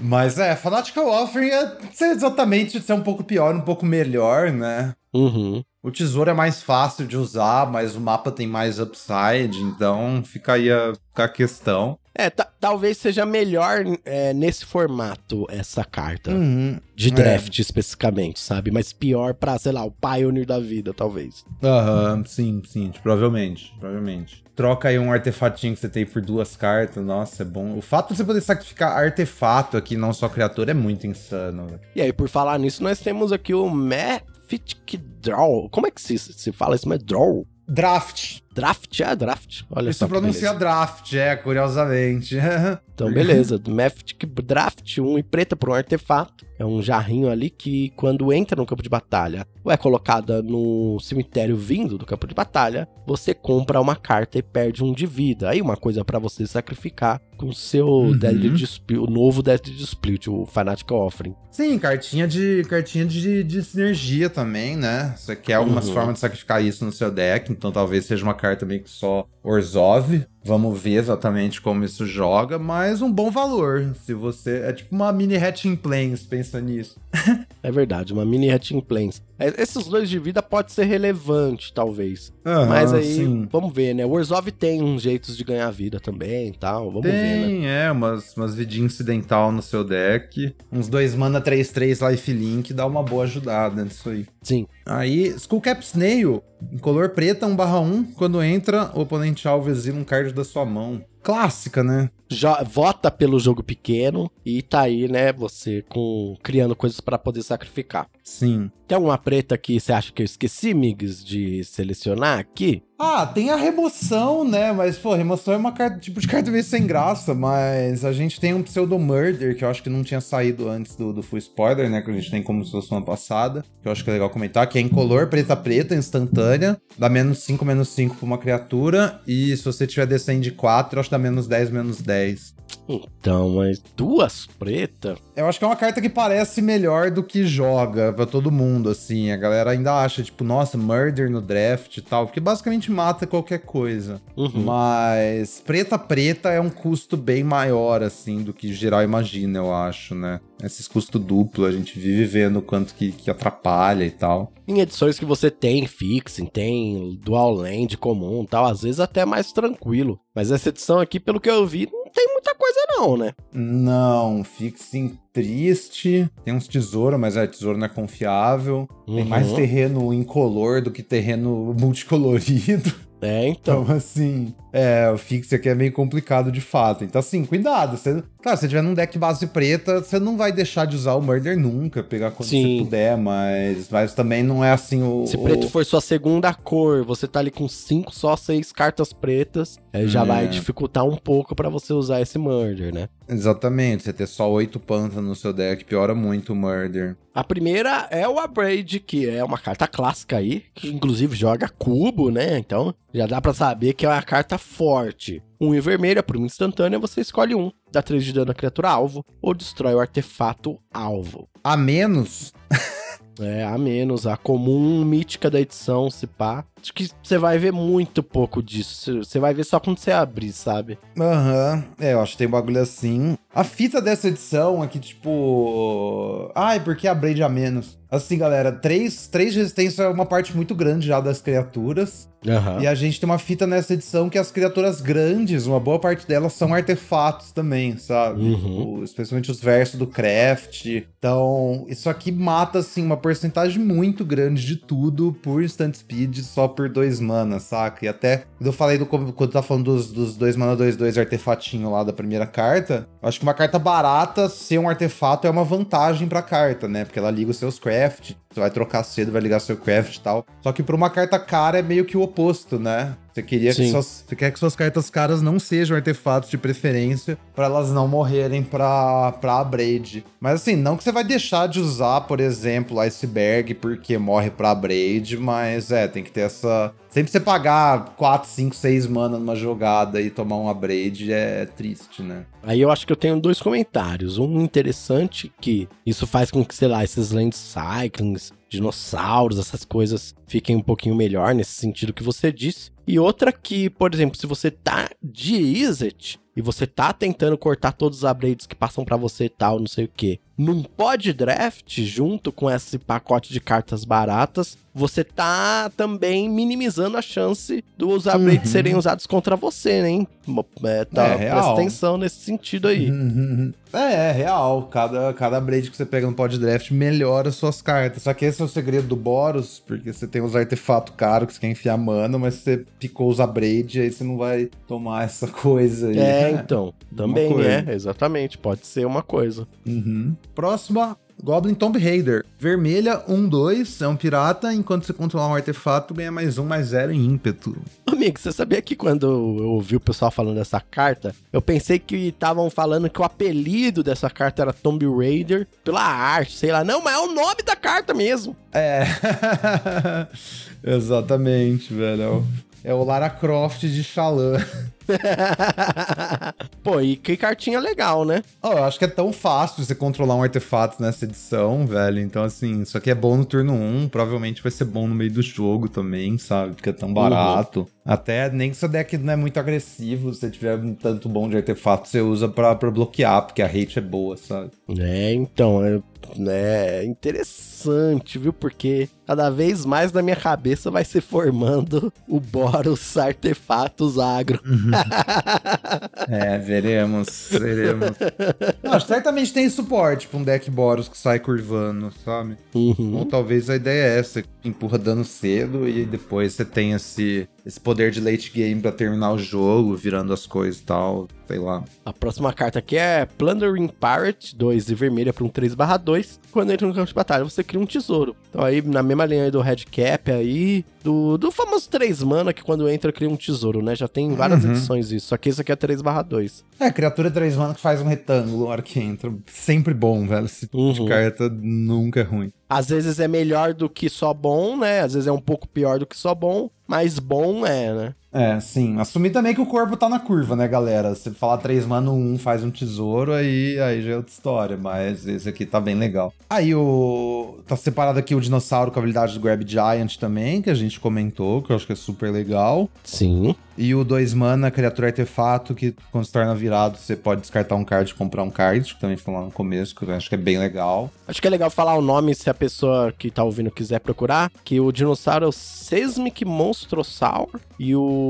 Mas é, Fanatical Offering é ser exatamente ser um pouco pior, um pouco melhor, né? Uhum. O tesouro é mais fácil de usar, mas o mapa tem mais upside, então fica aí a, a questão. É, ta- talvez seja melhor é, nesse formato essa carta. Uhum. De É. draft especificamente, sabe? Mas pior pra, sei lá, o Pioneer da vida, talvez. Aham, sim, sim, provavelmente, provavelmente. Troca aí um artefatinho que você tem por duas cartas, nossa, é bom. O fato de você poder sacrificar artefato aqui, não só criatura, é muito insano. velho. E aí, por falar nisso, nós temos aqui o Mephitic Draw. Como é que se, se fala isso? Mas Draw? Draft. Draft? É, draft. Olha Isso só. que pronuncia beleza. draft, é, curiosamente. Então, beleza. Mephitic Draft, um e preta por um artefato. É um jarrinho ali que, quando entra no campo de batalha ou é colocada no cemitério vindo do campo de batalha, você compra uma carta e perde um de vida. Aí, uma coisa pra você sacrificar com o seu Uhum. Deadly Dispute, o novo Deadly Dispute, o Fanatical Offering. Sim, cartinha de cartinha de, de sinergia também, né? Você quer algumas Uhum. formas de sacrificar isso no seu deck, então talvez seja uma carta meio que só Orzhov. Vamos ver exatamente como isso joga, mas um bom valor. Se você. É tipo uma mini Hatching Plains, pensa nisso. É verdade, uma mini Hatching Plains. É, esses dois de vida pode ser relevante, talvez. Aham, Mas aí, sim. vamos ver, né? O Orzhov tem uns jeitos de ganhar vida também e tal. Vamos ver, né? Tem, é, umas, umas vidinhas incidental no seu deck. Uns dois mana 3-3 lifelink dá uma boa ajudada nisso aí. Sim. Aí, Skullcap Snail, em color preta, 1/1. Quando entra, o oponente alvo exila um card da sua mão. Clássica, né? Jo- vota pelo jogo pequeno e tá aí, né? Você com criando coisas pra poder sacrificar. Sim. Tem alguma preta que você acha que eu esqueci, Migs, de selecionar aqui? Ah, tem a remoção, né? Mas, pô, remoção é uma carta, tipo de carta meio sem graça, mas a gente tem um Pseudo Murder, que eu acho que não tinha saído antes do, do Full Spoiler, né? Que a gente tem como se fosse semana passada, que eu acho que é legal comentar, que é em color preta-preta, instantânea, dá menos 5, menos 5 pra uma criatura, e se você tiver descende 4, eu acho que dá menos 10, menos 10. Então, mas duas pretas? Eu acho que é uma carta que parece melhor do que joga pra todo mundo, assim. A galera ainda acha, tipo, nossa, Murder no draft e tal, porque basicamente mata qualquer coisa. Uhum. Mas preta preta é um custo bem maior, assim, do que geral imagina, eu acho, né? Esses custos duplo, a gente vive vendo o quanto que, que atrapalha e tal. Em edições que você tem fixing, tem dual land comum e tal, às vezes até mais tranquilo. Mas essa edição aqui, pelo que eu vi, não tem muita coisa não, né? Não, fixing triste. Tem uns tesouros, mas é, tesouro não é confiável. Tem Uhum. mais terreno incolor do que terreno multicolorido. É, então. Então, assim, é, o fixe aqui é meio complicado de fato. Então, assim, cuidado. Você, claro, se você tiver num deck base preta, você não vai deixar de usar o Murder nunca, pegar quando Sim. você puder, mas, mas também não é assim o. Se o- preto for sua segunda cor, você tá ali com cinco, só seis cartas pretas, aí já É. vai dificultar um pouco pra você usar esse murder, né? Exatamente, você ter só oito pântanos no seu deck piora muito o Murder. A primeira é o Abrade, que é uma carta clássica aí, que inclusive joga cubo, né? Então já dá pra saber que é uma carta forte. Um em vermelho, por uma instantânea, você escolhe um, dá 3 de dano à criatura alvo, ou destrói o artefato alvo. A menos. É, a menos, a comum mítica da edição, se pá. Acho que você vai ver muito pouco disso. Você vai ver só quando você abrir, sabe? Aham, é, eu acho que tem um bagulho assim. A fita dessa edição é que, tipo. Ai, porque a Braid a menos? Assim, galera, três, três resistência é uma parte muito grande já das criaturas. Aham. E a gente tem uma fita nessa edição que as criaturas grandes, uma boa parte delas são artefatos também, sabe? Uhum. O- especialmente os versos do craft. Então, isso aqui mata, assim, uma porcentagem muito grande de tudo por instant speed só por dois mana, saca? E até eu falei do quando tava falando dos, dos dois mana 2-2 artefatinho lá da primeira carta, acho que uma carta barata ser um artefato é uma vantagem pra carta, né? Porque ela liga os seus craft. Você vai trocar cedo, vai ligar seu craft e tal. Só que pra uma carta cara é meio que o oposto, né? Você queria que suas, você quer que suas cartas caras não sejam artefatos de preferência pra elas não morrerem pra, pra Abrade. Mas assim, não que você vai deixar de usar, por exemplo, Iceberg porque morre pra Abrade, mas é, tem que ter essa. Sempre você pagar 4, 5, 6 mana numa jogada e tomar um Abrade é triste, né? Aí eu acho que eu tenho dois comentários. Um interessante que isso faz com que, sei lá, esses land cyclings, dinossauros, essas coisas fiquem um pouquinho melhor nesse sentido que você disse. E outra que, por exemplo, se você tá de Izzet e você tá tentando cortar todos os upgrades que passam pra você e tal, não sei o que, num pod draft junto com esse pacote de cartas baratas, você tá também minimizando a chance dos upgrades Uhum. serem usados contra você, né? hein? É, tá, É, presta real. atenção nesse sentido aí. É, é real. Cada, cada braid que você pega no pod draft melhora suas cartas. Só que esse é o segredo do Boros, porque você tem os artefatos caros que você quer enfiar mana, mas você picou os braid, aí você não vai tomar essa coisa aí. É, então. Também, coisa. né? Exatamente. Pode ser uma coisa. Uhum. Próxima, Goblin Tomb Raider. Vermelha, 1-2, é um pirata. Enquanto você controlar um artefato, ganha mais um, mais zero em ímpeto. Amigo, você sabia que quando eu ouvi o pessoal falando dessa carta, eu pensei que estavam falando que o apelido dessa carta era Tomb Raider pela arte, sei lá. Não, mas é o nome da carta mesmo. É. Exatamente, velho. É o- É o Lara Croft de Xalã. Pô, e que cartinha legal, né? Oh, eu acho que é tão fácil você controlar um artefato nessa edição, velho. Então, assim, isso aqui é bom no turno 1, provavelmente vai ser bom no meio do jogo também, sabe? Porque é tão barato. Uhum. Até nem que seu deck não é muito agressivo, se você tiver um tanto bom de artefato, você usa pra, pra bloquear, porque a rate é boa, sabe? É, então, é, é interessante, viu? Porque cada vez mais na minha cabeça vai se formando o Boros Artefatos Agro. Uhum. É, veremos, veremos. Não, certamente tem suporte pra um deck Boros que sai curvando, sabe? Uhum. Ou talvez a ideia é essa, empurra dano cedo e depois você tem esse esse poder de late game para terminar o jogo, virando as coisas e tal, sei lá. A próxima carta aqui é Plundering Pirate, 2 e vermelha para um 3/2. Quando entra no campo de batalha, você cria um tesouro. Então aí, na mesma linha aí do Red Cap aí, do, do famoso 3 mana, que quando entra cria um tesouro, né? Já tem várias uhum. edições isso, só que isso aqui é 3/2. É, criatura 3 mana que faz um retângulo, hora que entra. Sempre bom, velho. Esse tipo uhum. de carta nunca é ruim. Às vezes é melhor do que só bom, né? Às vezes é um pouco pior do que só bom, mas bom é, né? É, sim. Assumir também que o corpo tá na curva, né, galera? Se falar 3 mana, um faz um tesouro, aí, aí já é outra história. Mas esse aqui tá bem legal. Aí o. Tá separado aqui o dinossauro com a habilidade do Grab Giant também, que a gente comentou, que eu acho que é super legal. Sim. E o 2 mana, criatura artefato, que quando se torna virado, você pode descartar um card e comprar um card, que também foi lá no começo, que eu acho que é bem legal. Acho que é legal falar o nome se a pessoa que tá ouvindo quiser procurar, que o dinossauro é o Seismic Monstrossaur e o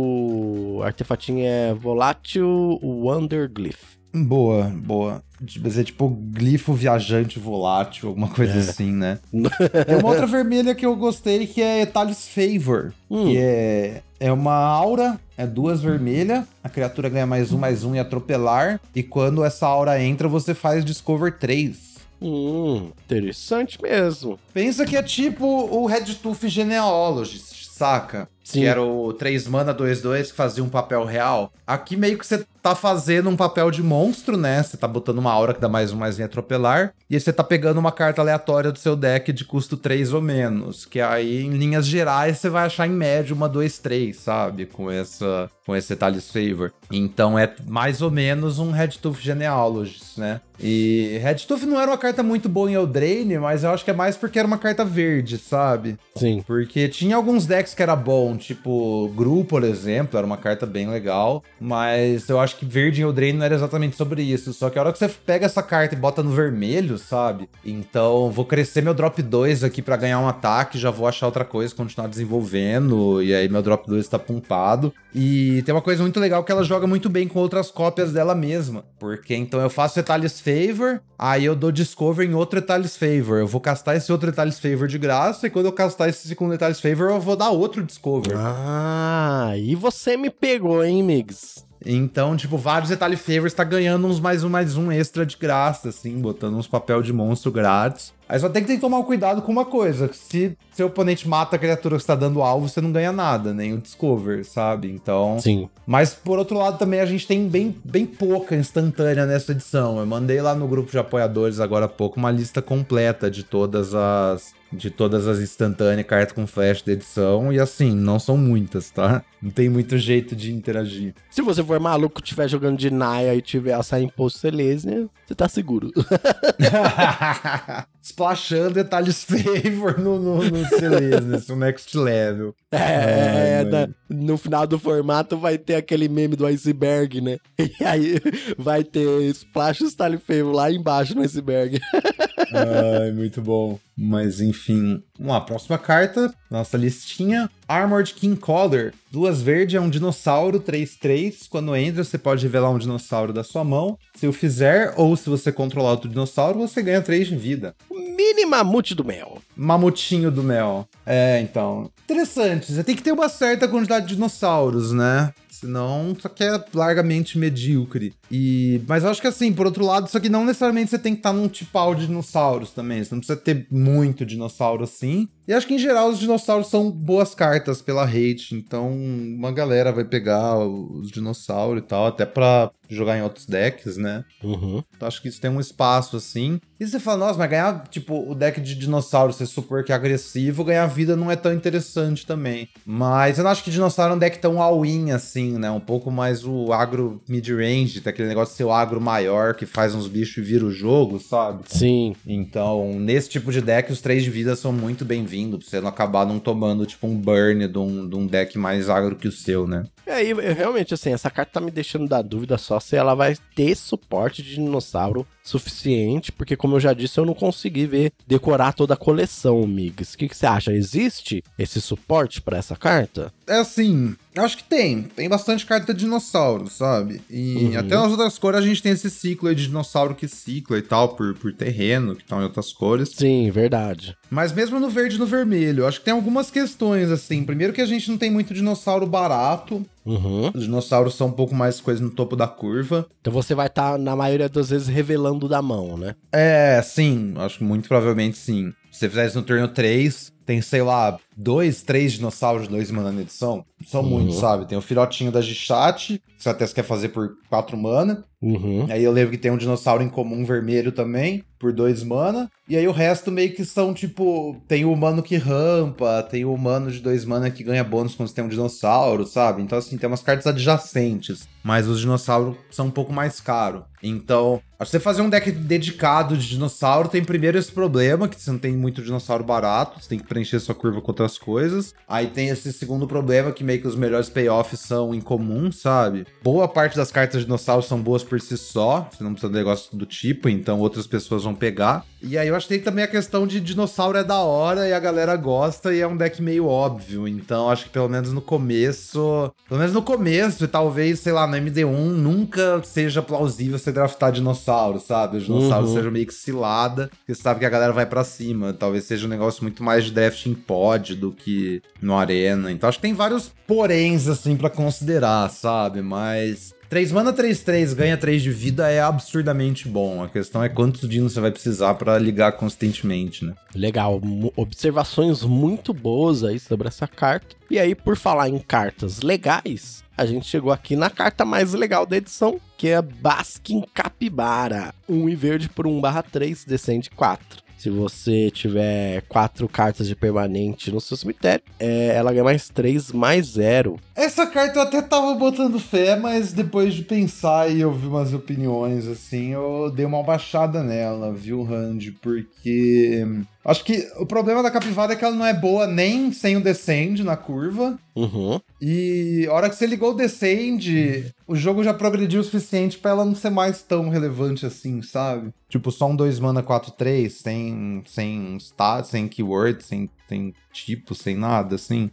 artefatinho é Volátil Wonderglyph. Boa, boa. Mas é tipo glifo viajante volátil, alguma coisa é. assim, né? Tem uma outra vermelha que eu gostei que é Etalis Favor. Hum. Que é, é uma aura, é duas vermelhas. A criatura ganha mais um, mais um e atropelar. E quando essa aura entra, você faz Discover 3. Hum, interessante mesmo. Pensa que é tipo o Red Tooth Genealogist, saca? Sim. Que era o 3 mana 2-2 que fazia um papel real. Aqui meio que você tá fazendo um papel de monstro, né? Você tá botando uma aura que dá mais um mais um atropelar. E você tá pegando uma carta aleatória do seu deck de custo 3 ou menos. Que aí, em linhas gerais, você vai achar em média uma 2-3, sabe? Com essa. Com esse Talis Favor. Então é mais ou menos um Red Tooth Genealogist, né? E Red Tooth não era uma carta muito boa em Eldraine, mas eu acho que é mais porque era uma carta verde, sabe? Sim. Porque tinha alguns decks que era bom, tipo Gru, por exemplo, era uma carta bem legal, mas eu acho que verde em Eldraine não era exatamente sobre isso. Só que a hora que você pega essa carta e bota no vermelho, sabe? Então, vou crescer meu drop 2 aqui para ganhar um ataque, já vou achar outra coisa, continuar desenvolvendo, e aí meu drop 2 tá pumpado. E tem uma coisa muito legal que ela joga muito bem com outras cópias dela mesma. Porque então eu faço Etalis Favor, aí eu dou Discover em outro Etalis Favor. Eu vou castar esse outro Etalis Favor de graça, e quando eu castar esse segundo Etalis Favor, eu vou dar outro Discover. Ah, e você me pegou, hein, Migs? Então, tipo, vários Detalhe Favors tá ganhando uns mais um, mais um extra de graça, assim, botando uns papel de monstro grátis. Aí só tem que, ter que tomar cuidado com uma coisa: se seu oponente mata a criatura que está dando alvo, você não ganha nada, nem o Discover, sabe? Então. Sim. Mas por outro lado, também a gente tem bem, bem pouca instantânea nessa edição. Eu mandei lá no grupo de apoiadores agora há pouco uma lista completa de todas as de todas as instantâneas, carta com flash da edição, e assim, não são muitas, tá? Não tem muito jeito de interagir. Se você for maluco, estiver jogando de Naya e tiver açaí imposto Selesnia, você tá seguro. Splashando detalhes favor no, no, no Selesnia, o next level. É, Ai, é da, no final do formato vai ter aquele meme do iceberg, né? E aí vai ter Splash Style Favor lá embaixo no iceberg. Ai, muito bom. Mas enfim, vamos lá, próxima carta, nossa listinha. Armored King Collar. Duas verde é um dinossauro 3-3. Quando entra, você pode revelar um dinossauro da sua mão. Se o fizer, ou se você controlar outro dinossauro, você ganha 3 de vida. Mini mamute do mel. Mamutinho do mel. É, então. Interessante. Você tem que ter uma certa quantidade de dinossauros, né? Senão, isso aqui é largamente medíocre. E, mas eu acho que assim, por outro lado, isso aqui não necessariamente você tem que estar num tipal de dinossauros também. Você não precisa ter muito dinossauro assim. E acho que em geral os dinossauros são boas cartas pela hate, então uma galera vai pegar os dinossauros e tal, até pra jogar em outros decks, né? Uhum. Então acho que isso tem um espaço assim. E você fala, nossa, mas ganhar, tipo, o deck de dinossauro ser super que agressivo, ganhar vida não é tão interessante também. Mas eu não acho que dinossauro é um deck tão all-in assim, né? Um pouco mais o agro mid-range, tem aquele negócio de ser o agro maior que faz uns bichos e vira o jogo, sabe? Sim. Então, nesse tipo de deck, os três de vida são muito bem-vindos, pra você não acabar não tomando, tipo, um burn de um, de um deck mais agro que o seu, né? E aí, eu- realmente, assim, essa carta tá me deixando da dúvida só se ela vai ter suporte de dinossauro suficiente, porque como eu já disse, eu não consegui ver decorar toda a coleção, Migs. O que, que você acha? Existe esse suporte pra essa carta? É assim, acho que tem. Tem bastante carta de dinossauro, sabe? E Uhum. até nas outras cores a gente tem esse ciclo aí de dinossauro que cicla e tal, por, por terreno, que estão em outras cores. Sim, verdade. Mas mesmo no verde e no vermelho, acho que tem algumas questões, assim. Primeiro que a gente não tem muito dinossauro barato. Uhum. Os dinossauros são um pouco mais coisa no topo da curva. Então você vai estar, na maioria das vezes, revelando da mão, né? É, sim, acho que muito provavelmente sim. Se você fizer isso no turno 3, tem, sei lá, dois, três dinossauros dois mana na edição. São Uhum. muitos, sabe? Tem o filhotinho da Gichat, que você até quer fazer por quatro mana. Uhum. Aí eu lembro que tem um dinossauro em comum vermelho também, por dois mana. E aí o resto meio que são tipo. Tem o humano que rampa, tem o humano de dois mana que ganha bônus quando você tem um dinossauro, sabe? Então, assim, tem umas cartas adjacentes. Mas os dinossauros são um pouco mais caros. Então, acho que você fazer um deck dedicado de dinossauro tem primeiro esse problema, que você não tem muito dinossauro barato, você tem que preencher sua curva com outras coisas. Aí tem esse segundo problema, que meio que os melhores payoffs são em comum, sabe? Boa parte das cartas de dinossauro são boas por si só, você não precisa de negócio do tipo, então outras pessoas vão pegar. E aí eu acho que tem também a questão de dinossauro é da hora e a galera gosta e é um deck meio óbvio. Então acho que pelo menos no começo, pelo menos no começo, e talvez, sei lá, no MD1 nunca seja plausível você draftar dinossauro, sabe? Os dinossauros Uhum. sejam meio que cilada, porque você sabe que a galera vai pra cima. Talvez seja um negócio muito mais de draft em pod do que no arena. Então acho que tem vários poréns assim pra considerar, sabe? Mas 3 mana 3-3 ganha 3 de vida é absurdamente bom. A questão é quantos dinos você vai precisar pra ligar constantemente, né? Legal, observações muito boas aí sobre essa carta. E aí, por falar em cartas legais, a gente chegou aqui na carta mais legal da edição, que é Baskin Capibara. 1 e verde por 1 barra 3, descende 4. Se você tiver quatro cartas de permanente no seu cemitério, é, ela ganha mais 3, mais 0. Essa carta eu até tava botando fé, mas depois de pensar e ouvir umas opiniões, assim, eu dei uma baixada nela, viu, Randy? Porque. Acho que o problema da capivara é que ela não é boa nem sem o descend na curva. Uhum. E a hora que você ligou o descend, o jogo já progrediu o suficiente pra ela não ser mais tão relevante assim, sabe? Tipo, só um 2 mana 4-3, sem, sem stat, sem keyword, sem, sem tipo, sem nada, assim.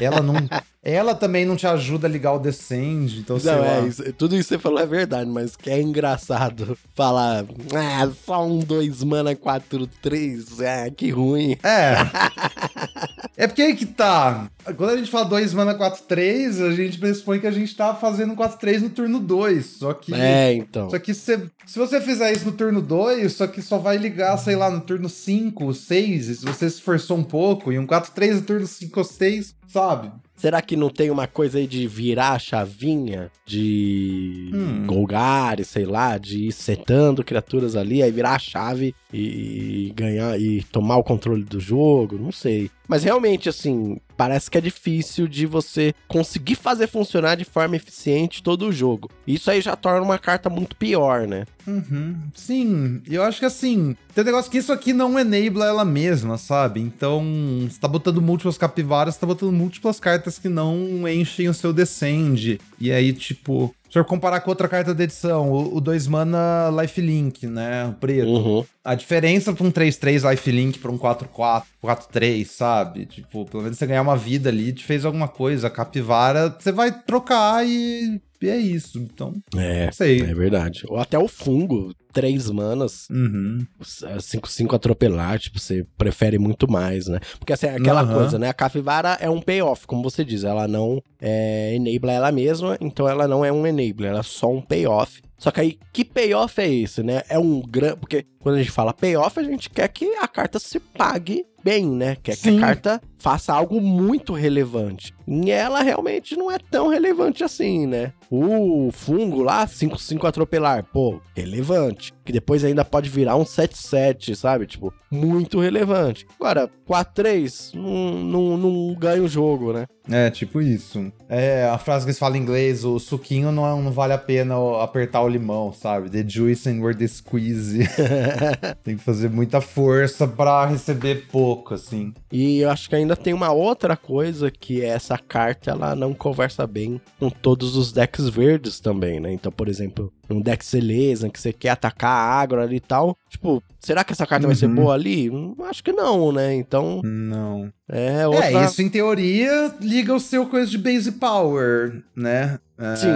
Ela não. ela também não te ajuda a ligar o descend, então sei Não, lá. é, isso- tudo isso que você falou é verdade, mas que é engraçado falar, ah, só um 2 mana 4, 3, ah, que ruim. É. É porque aí que tá. Quando a gente fala 2 mana 4-3, a gente pressupõe que a gente tá fazendo 4-3 no turno 2. Só que. É, então. Só que se, se você fizer isso no turno 2, só que só vai ligar, sei lá, no turno 5, 6, e se você se esforçou um pouco, e um 4-3 no turno 5 ou 6, sabe? Será que não tem uma coisa aí de virar a chavinha? De Hum. Golgari, sei lá, de ir setando criaturas ali, aí virar a chave e ganhar e tomar o controle do jogo? Não sei. Mas realmente, assim, parece que é difícil de você conseguir fazer funcionar de forma eficiente todo o jogo. Isso aí já torna uma carta muito pior, né? Uhum. Sim, eu acho que assim, tem um negócio que isso aqui não enabla ela mesma, sabe? Então, você tá botando múltiplas capivaras, você tá botando múltiplas cartas que não enchem o seu descend. E aí, tipo, se eu comparar com outra carta da edição, o 2 mana lifelink, né? O preto. Uhum. A diferença pra um 3-3 lifelink pra um 4-4, 4-3, sabe? Tipo, pelo menos você ganhar uma vida ali, te fez alguma coisa. A capivara, você vai trocar e, e é isso. Então, É, sei. é verdade. Ou até o fungo, três manas, Uhum. 5-5 atropelar, tipo, você prefere muito mais, né? Porque assim, é aquela Aham. coisa, né? A capivara é um payoff, como você diz, ela não é, enabla ela mesma, então ela não é um enabler, ela é só um payoff. Só que aí, que payoff é esse, né? É um grande. Porque quando a gente fala payoff, a gente quer que a carta se pague bem, né? Quer Sim. que a carta faça algo muito relevante. E ela realmente não é tão relevante assim, né? O fungo lá, 5-5 atropelar, pô, relevante. Que depois ainda pode virar um 7-7, sabe? Tipo, muito relevante. Agora, 4-3 não, não, não ganha o jogo, né? É, tipo isso. É, a frase que eles falam em inglês, o suquinho não, é- não vale a pena apertar o limão, sabe? The juice and where the squeeze. Tem que fazer muita força pra receber pouco, assim. E eu acho que ainda tem uma outra coisa que é essa carta ela não conversa bem com todos os decks verdes também, né? Então, por exemplo, um deck Celeza que você quer atacar a agro ali e tal, tipo, será que essa carta vai ser Uhum. boa ali? Acho que não, né? Então, Não. é outra... É, isso em teoria liga o seu coisa de base power, né? É, Sim,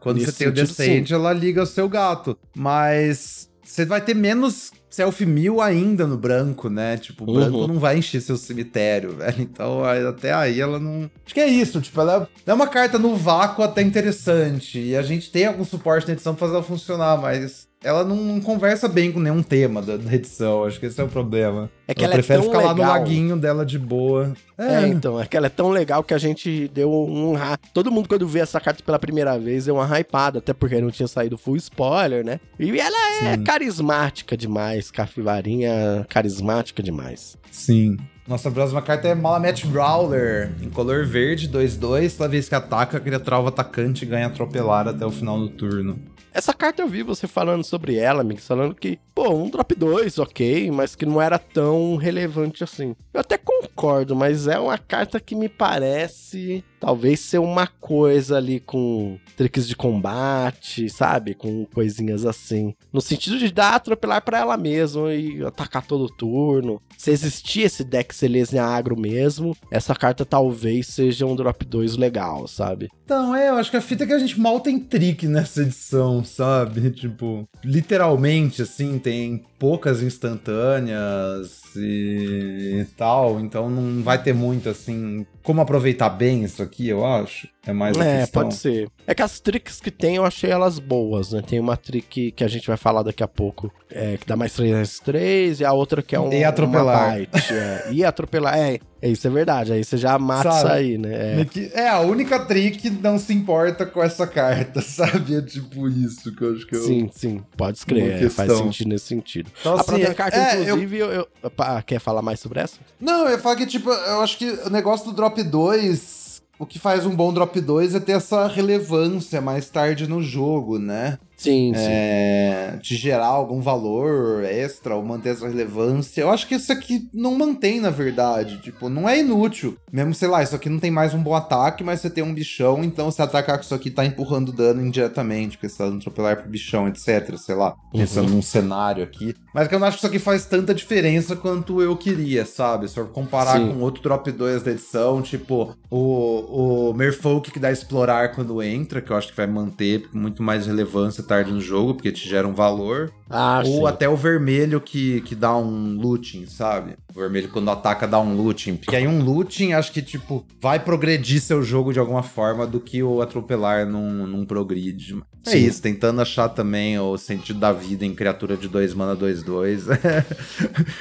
Quando você tem o Descend, ela liga o seu gato. Mas você vai ter menos self-mill ainda no branco, né? Tipo, o branco Uhum. não vai encher seu cemitério, velho. Então, até aí ela não. Acho que é isso, tipo, ela é uma carta no vácuo até interessante. E a gente tem algum suporte na edição pra fazer ela funcionar, mas. Ela não, conversa bem com nenhum tema da, da edição, acho que esse é o problema. É que ela, ela é prefere tão ficar lá no legal. laguinho dela de boa. É, então, é que ela é tão legal que a gente deu um. Todo mundo, quando vê essa carta pela primeira vez, deu uma hypada, até porque não tinha saído full spoiler, né? E ela é Sim. carismática demais, capivarinha carismática demais. Sim. Nossa próxima carta é Malamet Brawler, em color verde, 2-2. Toda vez que ataca, a criatura alvo atacante ganha atropelar até o final do turno. Essa carta eu vi você falando sobre ela, amigo, falando que, pô, um drop 2, ok, mas que não era tão relevante assim. Eu até concordo, mas é uma carta que me parece talvez ser uma coisa ali com tricks de combate, sabe? Com coisinhas assim. No sentido de dar atropelar pra ela mesma e atacar todo turno. Se existir esse deck Celestia agro mesmo, essa carta talvez seja um drop 2 legal, sabe? Então, é, eu acho que a fita é que a gente mal tem trick nessa edição, sabe? Tipo, literalmente, assim, tem poucas instantâneas e, e tal, então não vai ter muito, assim, como aproveitar bem isso aqui, eu acho. É mais É, questão. pode ser. É que as tricks que tem, eu achei elas boas, né? Tem uma trick que a gente vai falar daqui a pouco, é, que dá mais 3 mais 3, e a outra que é um. E atropelar. uma bite, é. E atropelar. É, é, isso é verdade. Aí você já mata Sabe? isso aí, né? É. Que- É, a única trick não se importa com essa carta, sabe? É tipo isso que eu acho que eu. Sim, sim, pode escrever. É, faz sentido nesse sentido. Então, a assim, próxima carta, é, eu- inclusive, eu... eu- Opa, quer falar mais sobre essa? Não, eu ia falar que, tipo, eu acho que o negócio do drop 2. O que faz um bom drop 2 é ter essa relevância mais tarde no jogo, né? Sim, sim. É, de gerar algum valor extra ou manter essa relevância. Eu acho que isso aqui não mantém, na verdade. Tipo, não é inútil. Mesmo, sei lá, isso aqui não tem mais um bom ataque, mas você tem um bichão, então se atacar com isso aqui tá empurrando dano indiretamente, porque você tá dando atropelar pro bichão, etc. Sei lá, pensando num cenário aqui. Mas que eu não acho que isso aqui faz tanta diferença quanto eu queria, sabe? Se eu comparar Sim. com outro drop 2 da edição, tipo o, o Merfolk que dá explorar quando entra, que eu acho que vai manter muito mais relevância tarde no jogo, porque te gera um valor. Ah, Ou sim. até o vermelho que, que dá um looting, sabe? O vermelho quando ataca dá um looting. Porque aí um looting acho que, tipo, vai progredir seu jogo de alguma forma do que o atropelar num, num progride. É Sim. isso, tentando achar também o sentido da vida em criatura de 2 mana 2-2.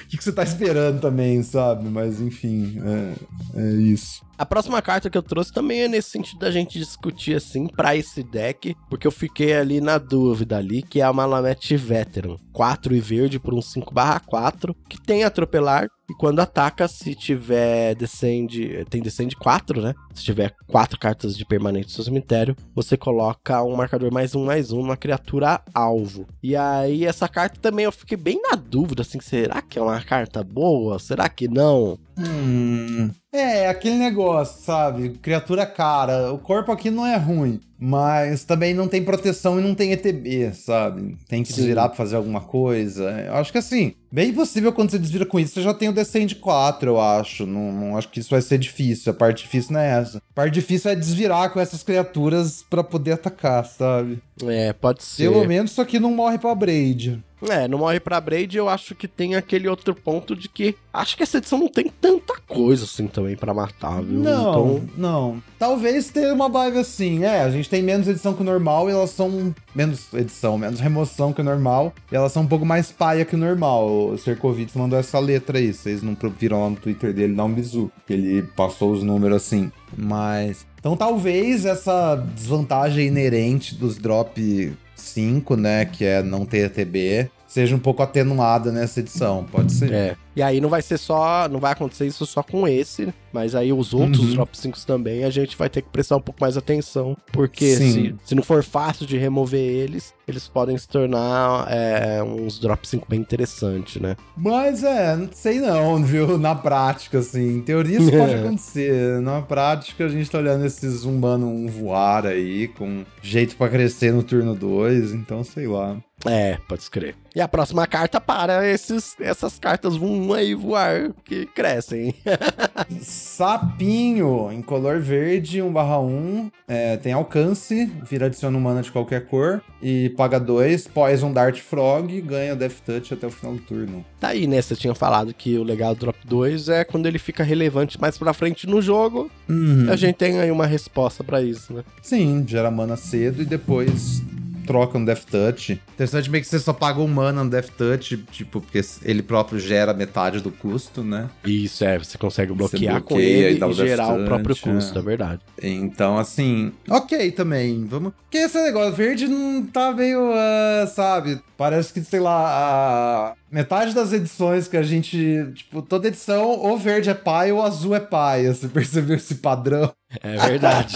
O que, que você tá esperando também, sabe? Mas enfim, é, é isso. A próxima carta que eu trouxe também é nesse sentido da gente discutir assim pra esse deck, porque eu fiquei ali na dúvida ali, que é a Malamet Veteran, 4 e verde por um 5/4, que tem atropelar e quando ataca, se tiver descende, tem descende 4, né? Se tiver 4 cartas de permanente no seu cemitério, você coloca um marcador mais um mais um numa criatura alvo. E aí essa carta também eu fiquei bem na dúvida assim, será que é uma carta boa? Será que não? Hum. É, aquele negócio, sabe? Criatura cara. O corpo aqui não é ruim, mas também não tem proteção e não tem ETB, sabe? Tem que Sim. desvirar pra fazer alguma coisa. Eu acho que assim, bem possível quando você desvira com isso, você já tem o Descend 4, eu acho. Não, não acho que isso vai ser difícil. A parte difícil não é essa. A parte difícil é desvirar com essas criaturas pra poder atacar, sabe? É, pode ser. Pelo menos isso aqui não morre pra Braid. É, não morre pra Braid, eu acho que tem aquele outro ponto de que acho que essa edição não tem tanta coisa assim também pra matar, viu? Não, Então, não. Talvez tenha uma vibe assim. É, a gente tem menos edição que o normal e elas são. Menos edição, menos remoção que o normal. E elas são um pouco mais paia que o normal. O Serkovitz mandou essa letra aí. Vocês não viram lá no Twitter dele, dá um bizu. Que ele passou os números assim. Mas. Então talvez essa desvantagem inerente dos drop 5, né? Que é não ter TB, seja um pouco atenuada nessa edição. Pode ser. é. E aí não vai ser só, não vai acontecer isso só com esse, mas aí os outros Uhum. drop 5 também a gente vai ter que prestar um pouco mais atenção, porque se, se não for fácil de remover eles, eles podem se tornar é, uns drop 5 bem interessantes, né? Mas é, não sei não, viu? Na prática, assim. Em teoria isso pode acontecer. Na prática, a gente tá olhando esses humanos um voar aí, com jeito pra crescer no turno 2, então sei lá. É, pode escrever. E a próxima carta para esses, essas cartas vão aí voar que crescem. Sapinho, em color verde, 1/1, é, tem alcance, vira adiciona humana de qualquer cor, e paga 2, Poison Dart Frog, ganha Death Touch até o final do turno. Tá aí, né? Você tinha falado que o legal do Drop 2 é quando ele fica relevante mais pra frente no jogo. Uhum. A gente tem aí uma resposta pra isso, né? Sim, gera mana cedo e depois troca um Death Touch. Interessante meio que você só paga um mana no Death Touch, tipo, porque ele próprio gera metade do custo, né? Isso, é. Você consegue bloquear com bloqueia ele e dá e, o gerar o Death próprio Touch, custo, é. é verdade. Então, assim, ok também. Vamos. Porque esse negócio verde não tá meio, ah, sabe? Parece que, sei lá, a metade das edições que a gente. Tipo, toda edição, ou verde é pai ou azul é pai. Você percebeu esse padrão? É verdade.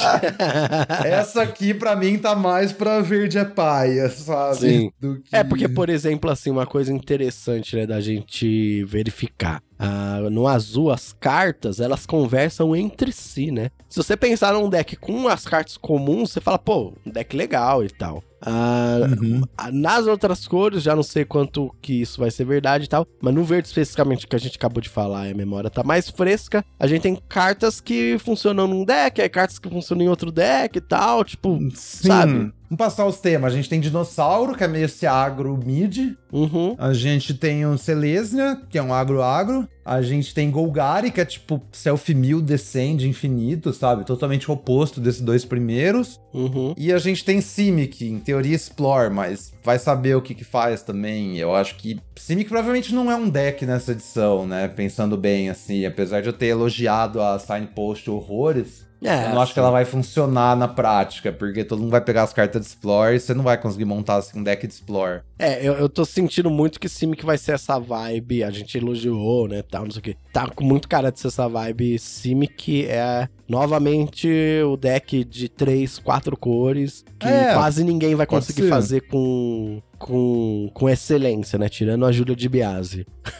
Essa aqui, pra mim, tá mais pra verde é paia, sabe? Sim. Do que... É porque, por exemplo, assim, uma coisa interessante, né, da gente verificar. Ah, no azul, as cartas, elas conversam entre si, né? Se você pensar num deck com as cartas comuns, você fala, pô, um deck legal e tal. Ah, Uhum. ah, nas outras cores, já não sei quanto que isso vai ser verdade e tal, mas no verde especificamente que a gente acabou de falar, a memória tá mais fresca, a gente tem cartas que funcionam num deck, aí cartas que funcionam em outro deck e tal, tipo, Sim. sabe? Vamos passar os temas. A gente tem dinossauro, que é meio esse agro mid. uhum, A gente tem o Selesnya, que é um agro-agro. A gente tem Golgari, que é tipo self-mill descende infinito, sabe? Totalmente oposto desses dois primeiros. uhum. E a gente tem Simic, em teoria Explore, mas vai saber o que que faz também. Eu acho que Simic provavelmente não é um deck nessa edição, né? Pensando bem, assim. Apesar de eu ter elogiado a Signpost horrores, É, eu não acho que ela vai funcionar na prática, porque todo mundo vai pegar as cartas de Explore e você não vai conseguir montar assim, um deck de Explore. É, eu, eu tô sentindo muito que Simic vai ser essa vibe, a gente elogiou, né, tal, não sei o que. Tá com muito cara de ser essa vibe. Simic é novamente o deck de três, quatro cores, que É, quase ninguém vai conseguir fazer com, com, com excelência, né, tirando a Júlia de Biase.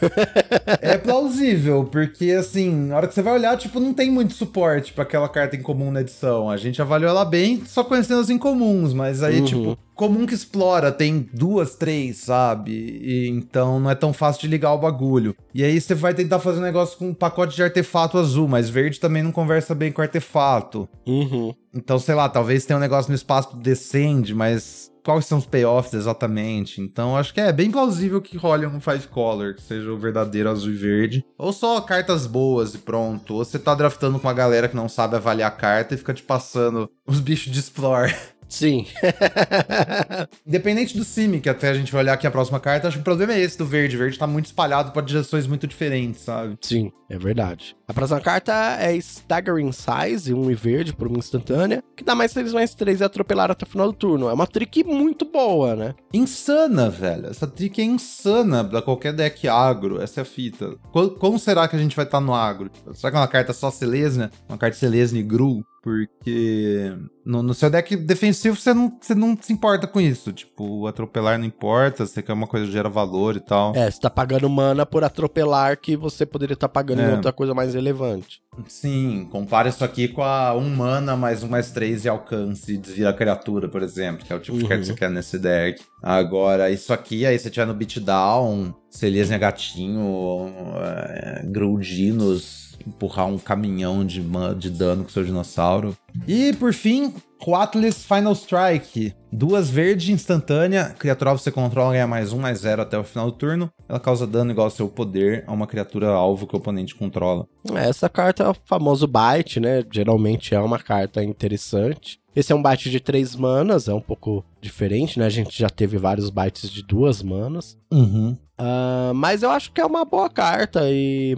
É plausível, porque assim, na hora que você vai olhar, tipo, não tem muito suporte pra aquela carta em comum na edição. A gente avaliou ela bem só conhecendo as incomuns, mas aí, Uhum. tipo, comum que explora tem duas, três, sabe? E, então não é tão fácil de ligar o bagulho. E aí você vai tentar fazer um negócio com um pacote de artefato azul, mas verde também não conversa bem com artefato. Uhum. Então, sei lá, talvez tenha um negócio no espaço do descende, mas quais são os payoffs exatamente? Então, acho que é bem plausível que role um five color, que seja o verdadeiro azul e verde. Ou só cartas boas e pronto. Ou você tá draftando com uma galera que não sabe avaliar a carta e fica te passando os bichos de explore. Sim. Independente do Simic, até a gente vai olhar aqui a próxima carta, acho que o problema é esse do verde. O verde tá muito espalhado pra direções muito diferentes, sabe? Sim, é verdade. A próxima carta é Staggering Size, 1 e verde por uma instantânea, que dá mais 3 mais 3 e atropelar até o final do turno. É uma trick muito boa, né? Insana, velho. Essa trick é insana pra qualquer deck agro. Essa é a fita. Co- Como será que a gente vai estar no agro? Será que é uma carta só Selesnya? Uma carta Selesnya e Gru? Porque no, no seu deck defensivo você não, você não se importa com isso. Tipo, atropelar não importa, você quer uma coisa que gera valor e tal. É, você tá pagando mana por atropelar que você poderia estar pagando em É. outra coisa mais relevante. Sim, compara isso aqui com a 1 mana mais 1 mais 3 e alcance e desvira a criatura, por exemplo, que é o tipo de Uhum. carta que você quer nesse deck. Agora, isso aqui, aí você tiver no beatdown, Selesnya gatinho, é, Gruldinos, empurrar um caminhão de, de dano com seu dinossauro. E por fim, Quatlis Final Strike. Duas verde instantânea, criatura você controla ganha mais um, mais zero até o final do turno. Ela causa dano igual ao seu poder a uma criatura alvo que o oponente controla. Essa carta é o famoso bite, né? Geralmente é uma carta interessante. Esse é um bite de três manas, é um pouco diferente, né? A gente já teve vários bites de duas manas. Uhum. Uh, mas eu acho que é uma boa carta e,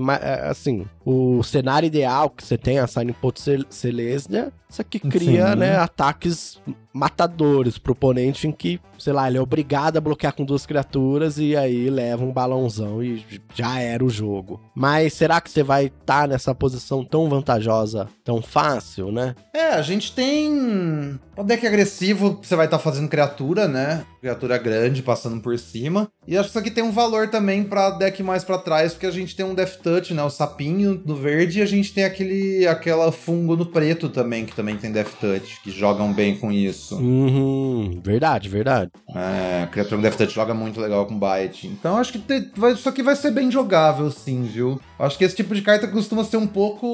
assim, o cenário ideal que você tem, a Signing Pot Celestia, isso aqui cria, Sim. né, ataques matadores pro oponente em que, sei lá, ele é obrigado a bloquear com duas criaturas e aí leva um balãozão e já era o jogo. Mas será que você vai estar tá nessa posição tão vantajosa, tão fácil, né? É, a gente tem o deck agressivo, você vai estar tá fazendo criatura, né? Criatura grande passando por cima. E acho que isso aqui tem um valor também para deck mais para trás, porque a gente tem um Death Touch, né? O sapinho no verde e a gente tem aquele aquela fungo no preto também, que também tem Death Touch, que jogam bem com isso. Uhum, verdade, verdade. É, criatura com Death Touch joga muito legal com Bite. Então acho que te, vai, isso aqui vai ser bem jogável, sim, viu? Acho que esse tipo de carta costuma ser um pouco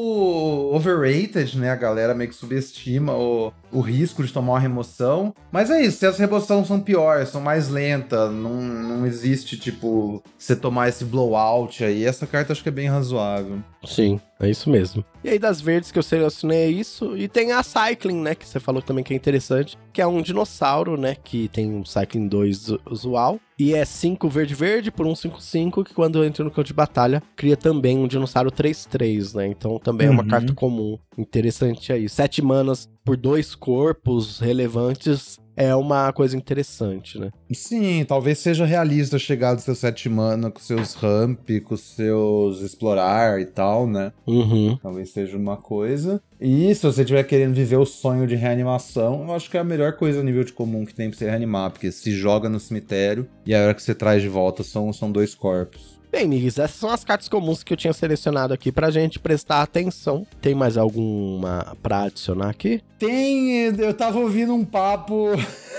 overrated, né? A galera meio que subestima o, o risco de tomar uma remoção. Mas é isso, se as remoções são piores, são mais lentas, não, não existe, tipo, você tomar esse blowout aí, essa carta acho que é bem razoável. Sim, é isso mesmo. E aí das verdes que eu selecionei é isso. E tem a Cycling, né? Que você falou também que é interessante. Que é um dinossauro, né? Que tem um Cycling 2 usual. E é 5 verde-verde por um 5-5, que quando entra no campo de batalha, cria também um dinossauro 3-3, né? Então também uhum. é uma uhum. carta comum. Interessante aí. 7 manas por dois corpos relevantes é uma coisa interessante, né? Sim, talvez seja realista chegar do seu 7 mana com seus ramp, com seus explorar e tal, né? Uhum. Talvez seja uma coisa. E se você estiver querendo viver o sonho de reanimação, eu acho que é a melhor coisa a nível de comum que tem pra você reanimar, porque se joga no cemitério e a hora que você traz de volta são, são dois corpos. Bem, Migues, essas são as cartas comuns que eu tinha selecionado aqui pra gente prestar atenção. Tem mais alguma pra adicionar aqui? Tem, eu tava ouvindo um papo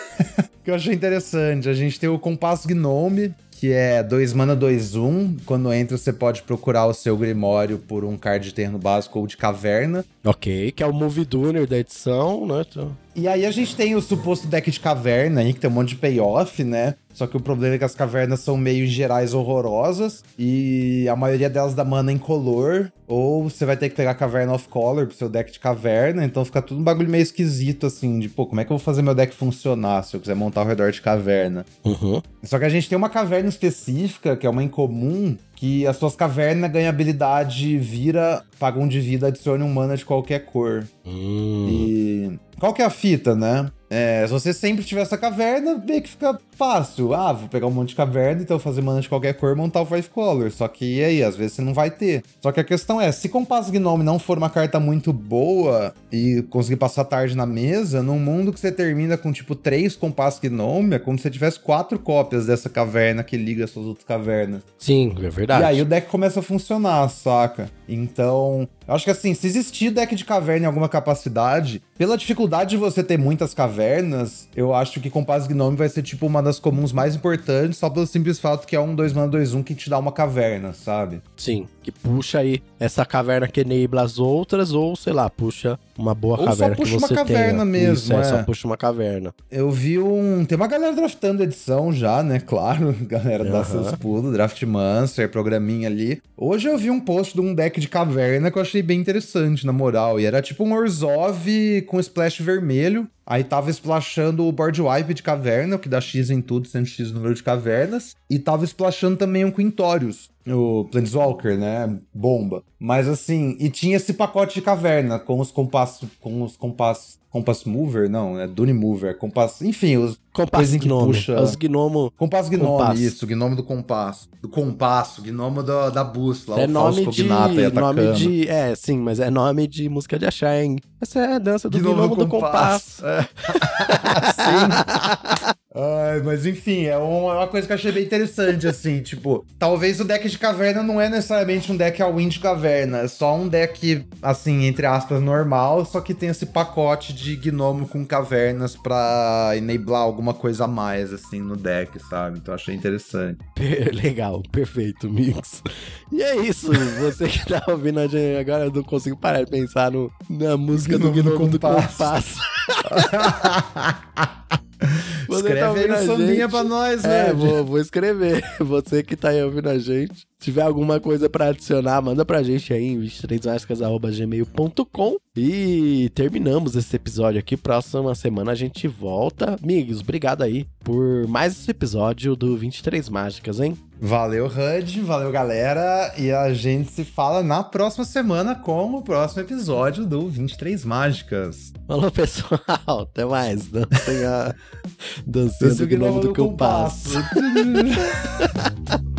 que eu achei interessante. A gente tem o Compasso Gnome, que é 2 mana 2 1. Quando entra, você pode procurar o seu Grimório por um card de terreno básico ou de caverna. Ok, que é o Move Duner da edição, né? Então... E aí a gente tem o suposto deck de caverna aí, que tem um monte de payoff, né? Só que o problema é que as cavernas são meio gerais horrorosas e a maioria delas dá mana incolor. Ou você vai ter que pegar caverna of color pro seu deck de caverna, então fica tudo um bagulho meio esquisito, assim, de pô, como é que eu vou fazer meu deck funcionar se eu quiser montar ao redor de caverna? Uhum. Só que a gente tem uma caverna específica, que é uma incomum, que as suas cavernas ganham habilidade, vira, paga um de vida, adicione um mana de qualquer cor. Hum. E. Qual que é a fita, né? É, se você sempre tiver essa caverna, meio que fica fácil. Ah, vou pegar um monte de caverna, então fazer mana de qualquer cor, montar o Five Color. Só que e aí, às vezes você não vai ter. Só que a questão é, se Compass Gnome não for uma carta muito boa e conseguir passar tarde na mesa, num mundo que você termina com tipo três Compass Gnome, é como se você tivesse quatro cópias dessa caverna que liga as suas outras cavernas. Sim, é verdade. E aí o deck começa a funcionar, saca? Então, acho que assim, se existir deck de caverna em alguma capacidade, pela dificuldade de você ter muitas cavernas, eu acho que Compass Gnome vai ser tipo uma das comuns mais importantes, só pelo simples fato que é um 2 mana 2 1 que te dá uma caverna, sabe? Sim, que puxa aí essa caverna que enabla as outras, ou sei lá, puxa uma boa ou caverna que você tem. Só puxa uma caverna tenha. mesmo, Isso, é, é. Só puxa uma caverna. Eu vi um. Tem uma galera draftando edição já, né? Claro, galera uhum. dá seus pulos, Draft Mancer, programinha ali. Hoje eu vi um post de um deck de caverna que eu achei bem interessante, na moral. E era tipo um Orzhov com splash vermelho. Aí tava splashando o board wipe de caverna, que dá X em tudo, sendo X número de cavernas. E tava splashando também um Quintorius, o Planeswalker, né? Bomba. Mas assim, e tinha esse pacote de caverna com os compassos, com os compassos Compass Mover, não, é Dune Mover, Compass, enfim, os Compass Gnome, puxa... os gnomo... Compass Gnome, compasso. isso, Gnome do compasso, do compasso, Gnomo do, da bússola, é o nome de, nome de, é, sim, mas é nome de música de axé, hein? Essa é a dança do Gnomo, do, do compasso. compasso. É. sim. Ai, mas enfim, é uma, é uma coisa que eu achei bem interessante, assim, tipo, talvez o deck de caverna não é necessariamente um deck all-in de caverna, é só um deck, assim, entre aspas, normal, só que tem esse pacote de gnomo com cavernas pra enablar alguma coisa a mais, assim, no deck, sabe? Então achei interessante. Legal, perfeito, Mix. E é isso, você que tá ouvindo a gente agora, eu não consigo parar de pensar no, na música do Gnomo do Compasso. Você Escreve tá aí um sambinha pra nós, né? É, vou, vou escrever. Você que tá aí ouvindo a gente. Se tiver alguma coisa para adicionar, manda pra gente aí em 23mascas.gmail.com E terminamos esse episódio aqui. Próxima semana a gente volta. Amigos, obrigado aí por mais esse episódio do 23 Mágicas, hein? Valeu, HUD, valeu, galera. E a gente se fala na próxima semana com o próximo episódio do 23 Mágicas. Falou, pessoal. Até mais. Dancem a dancinha do gnomo do compasso.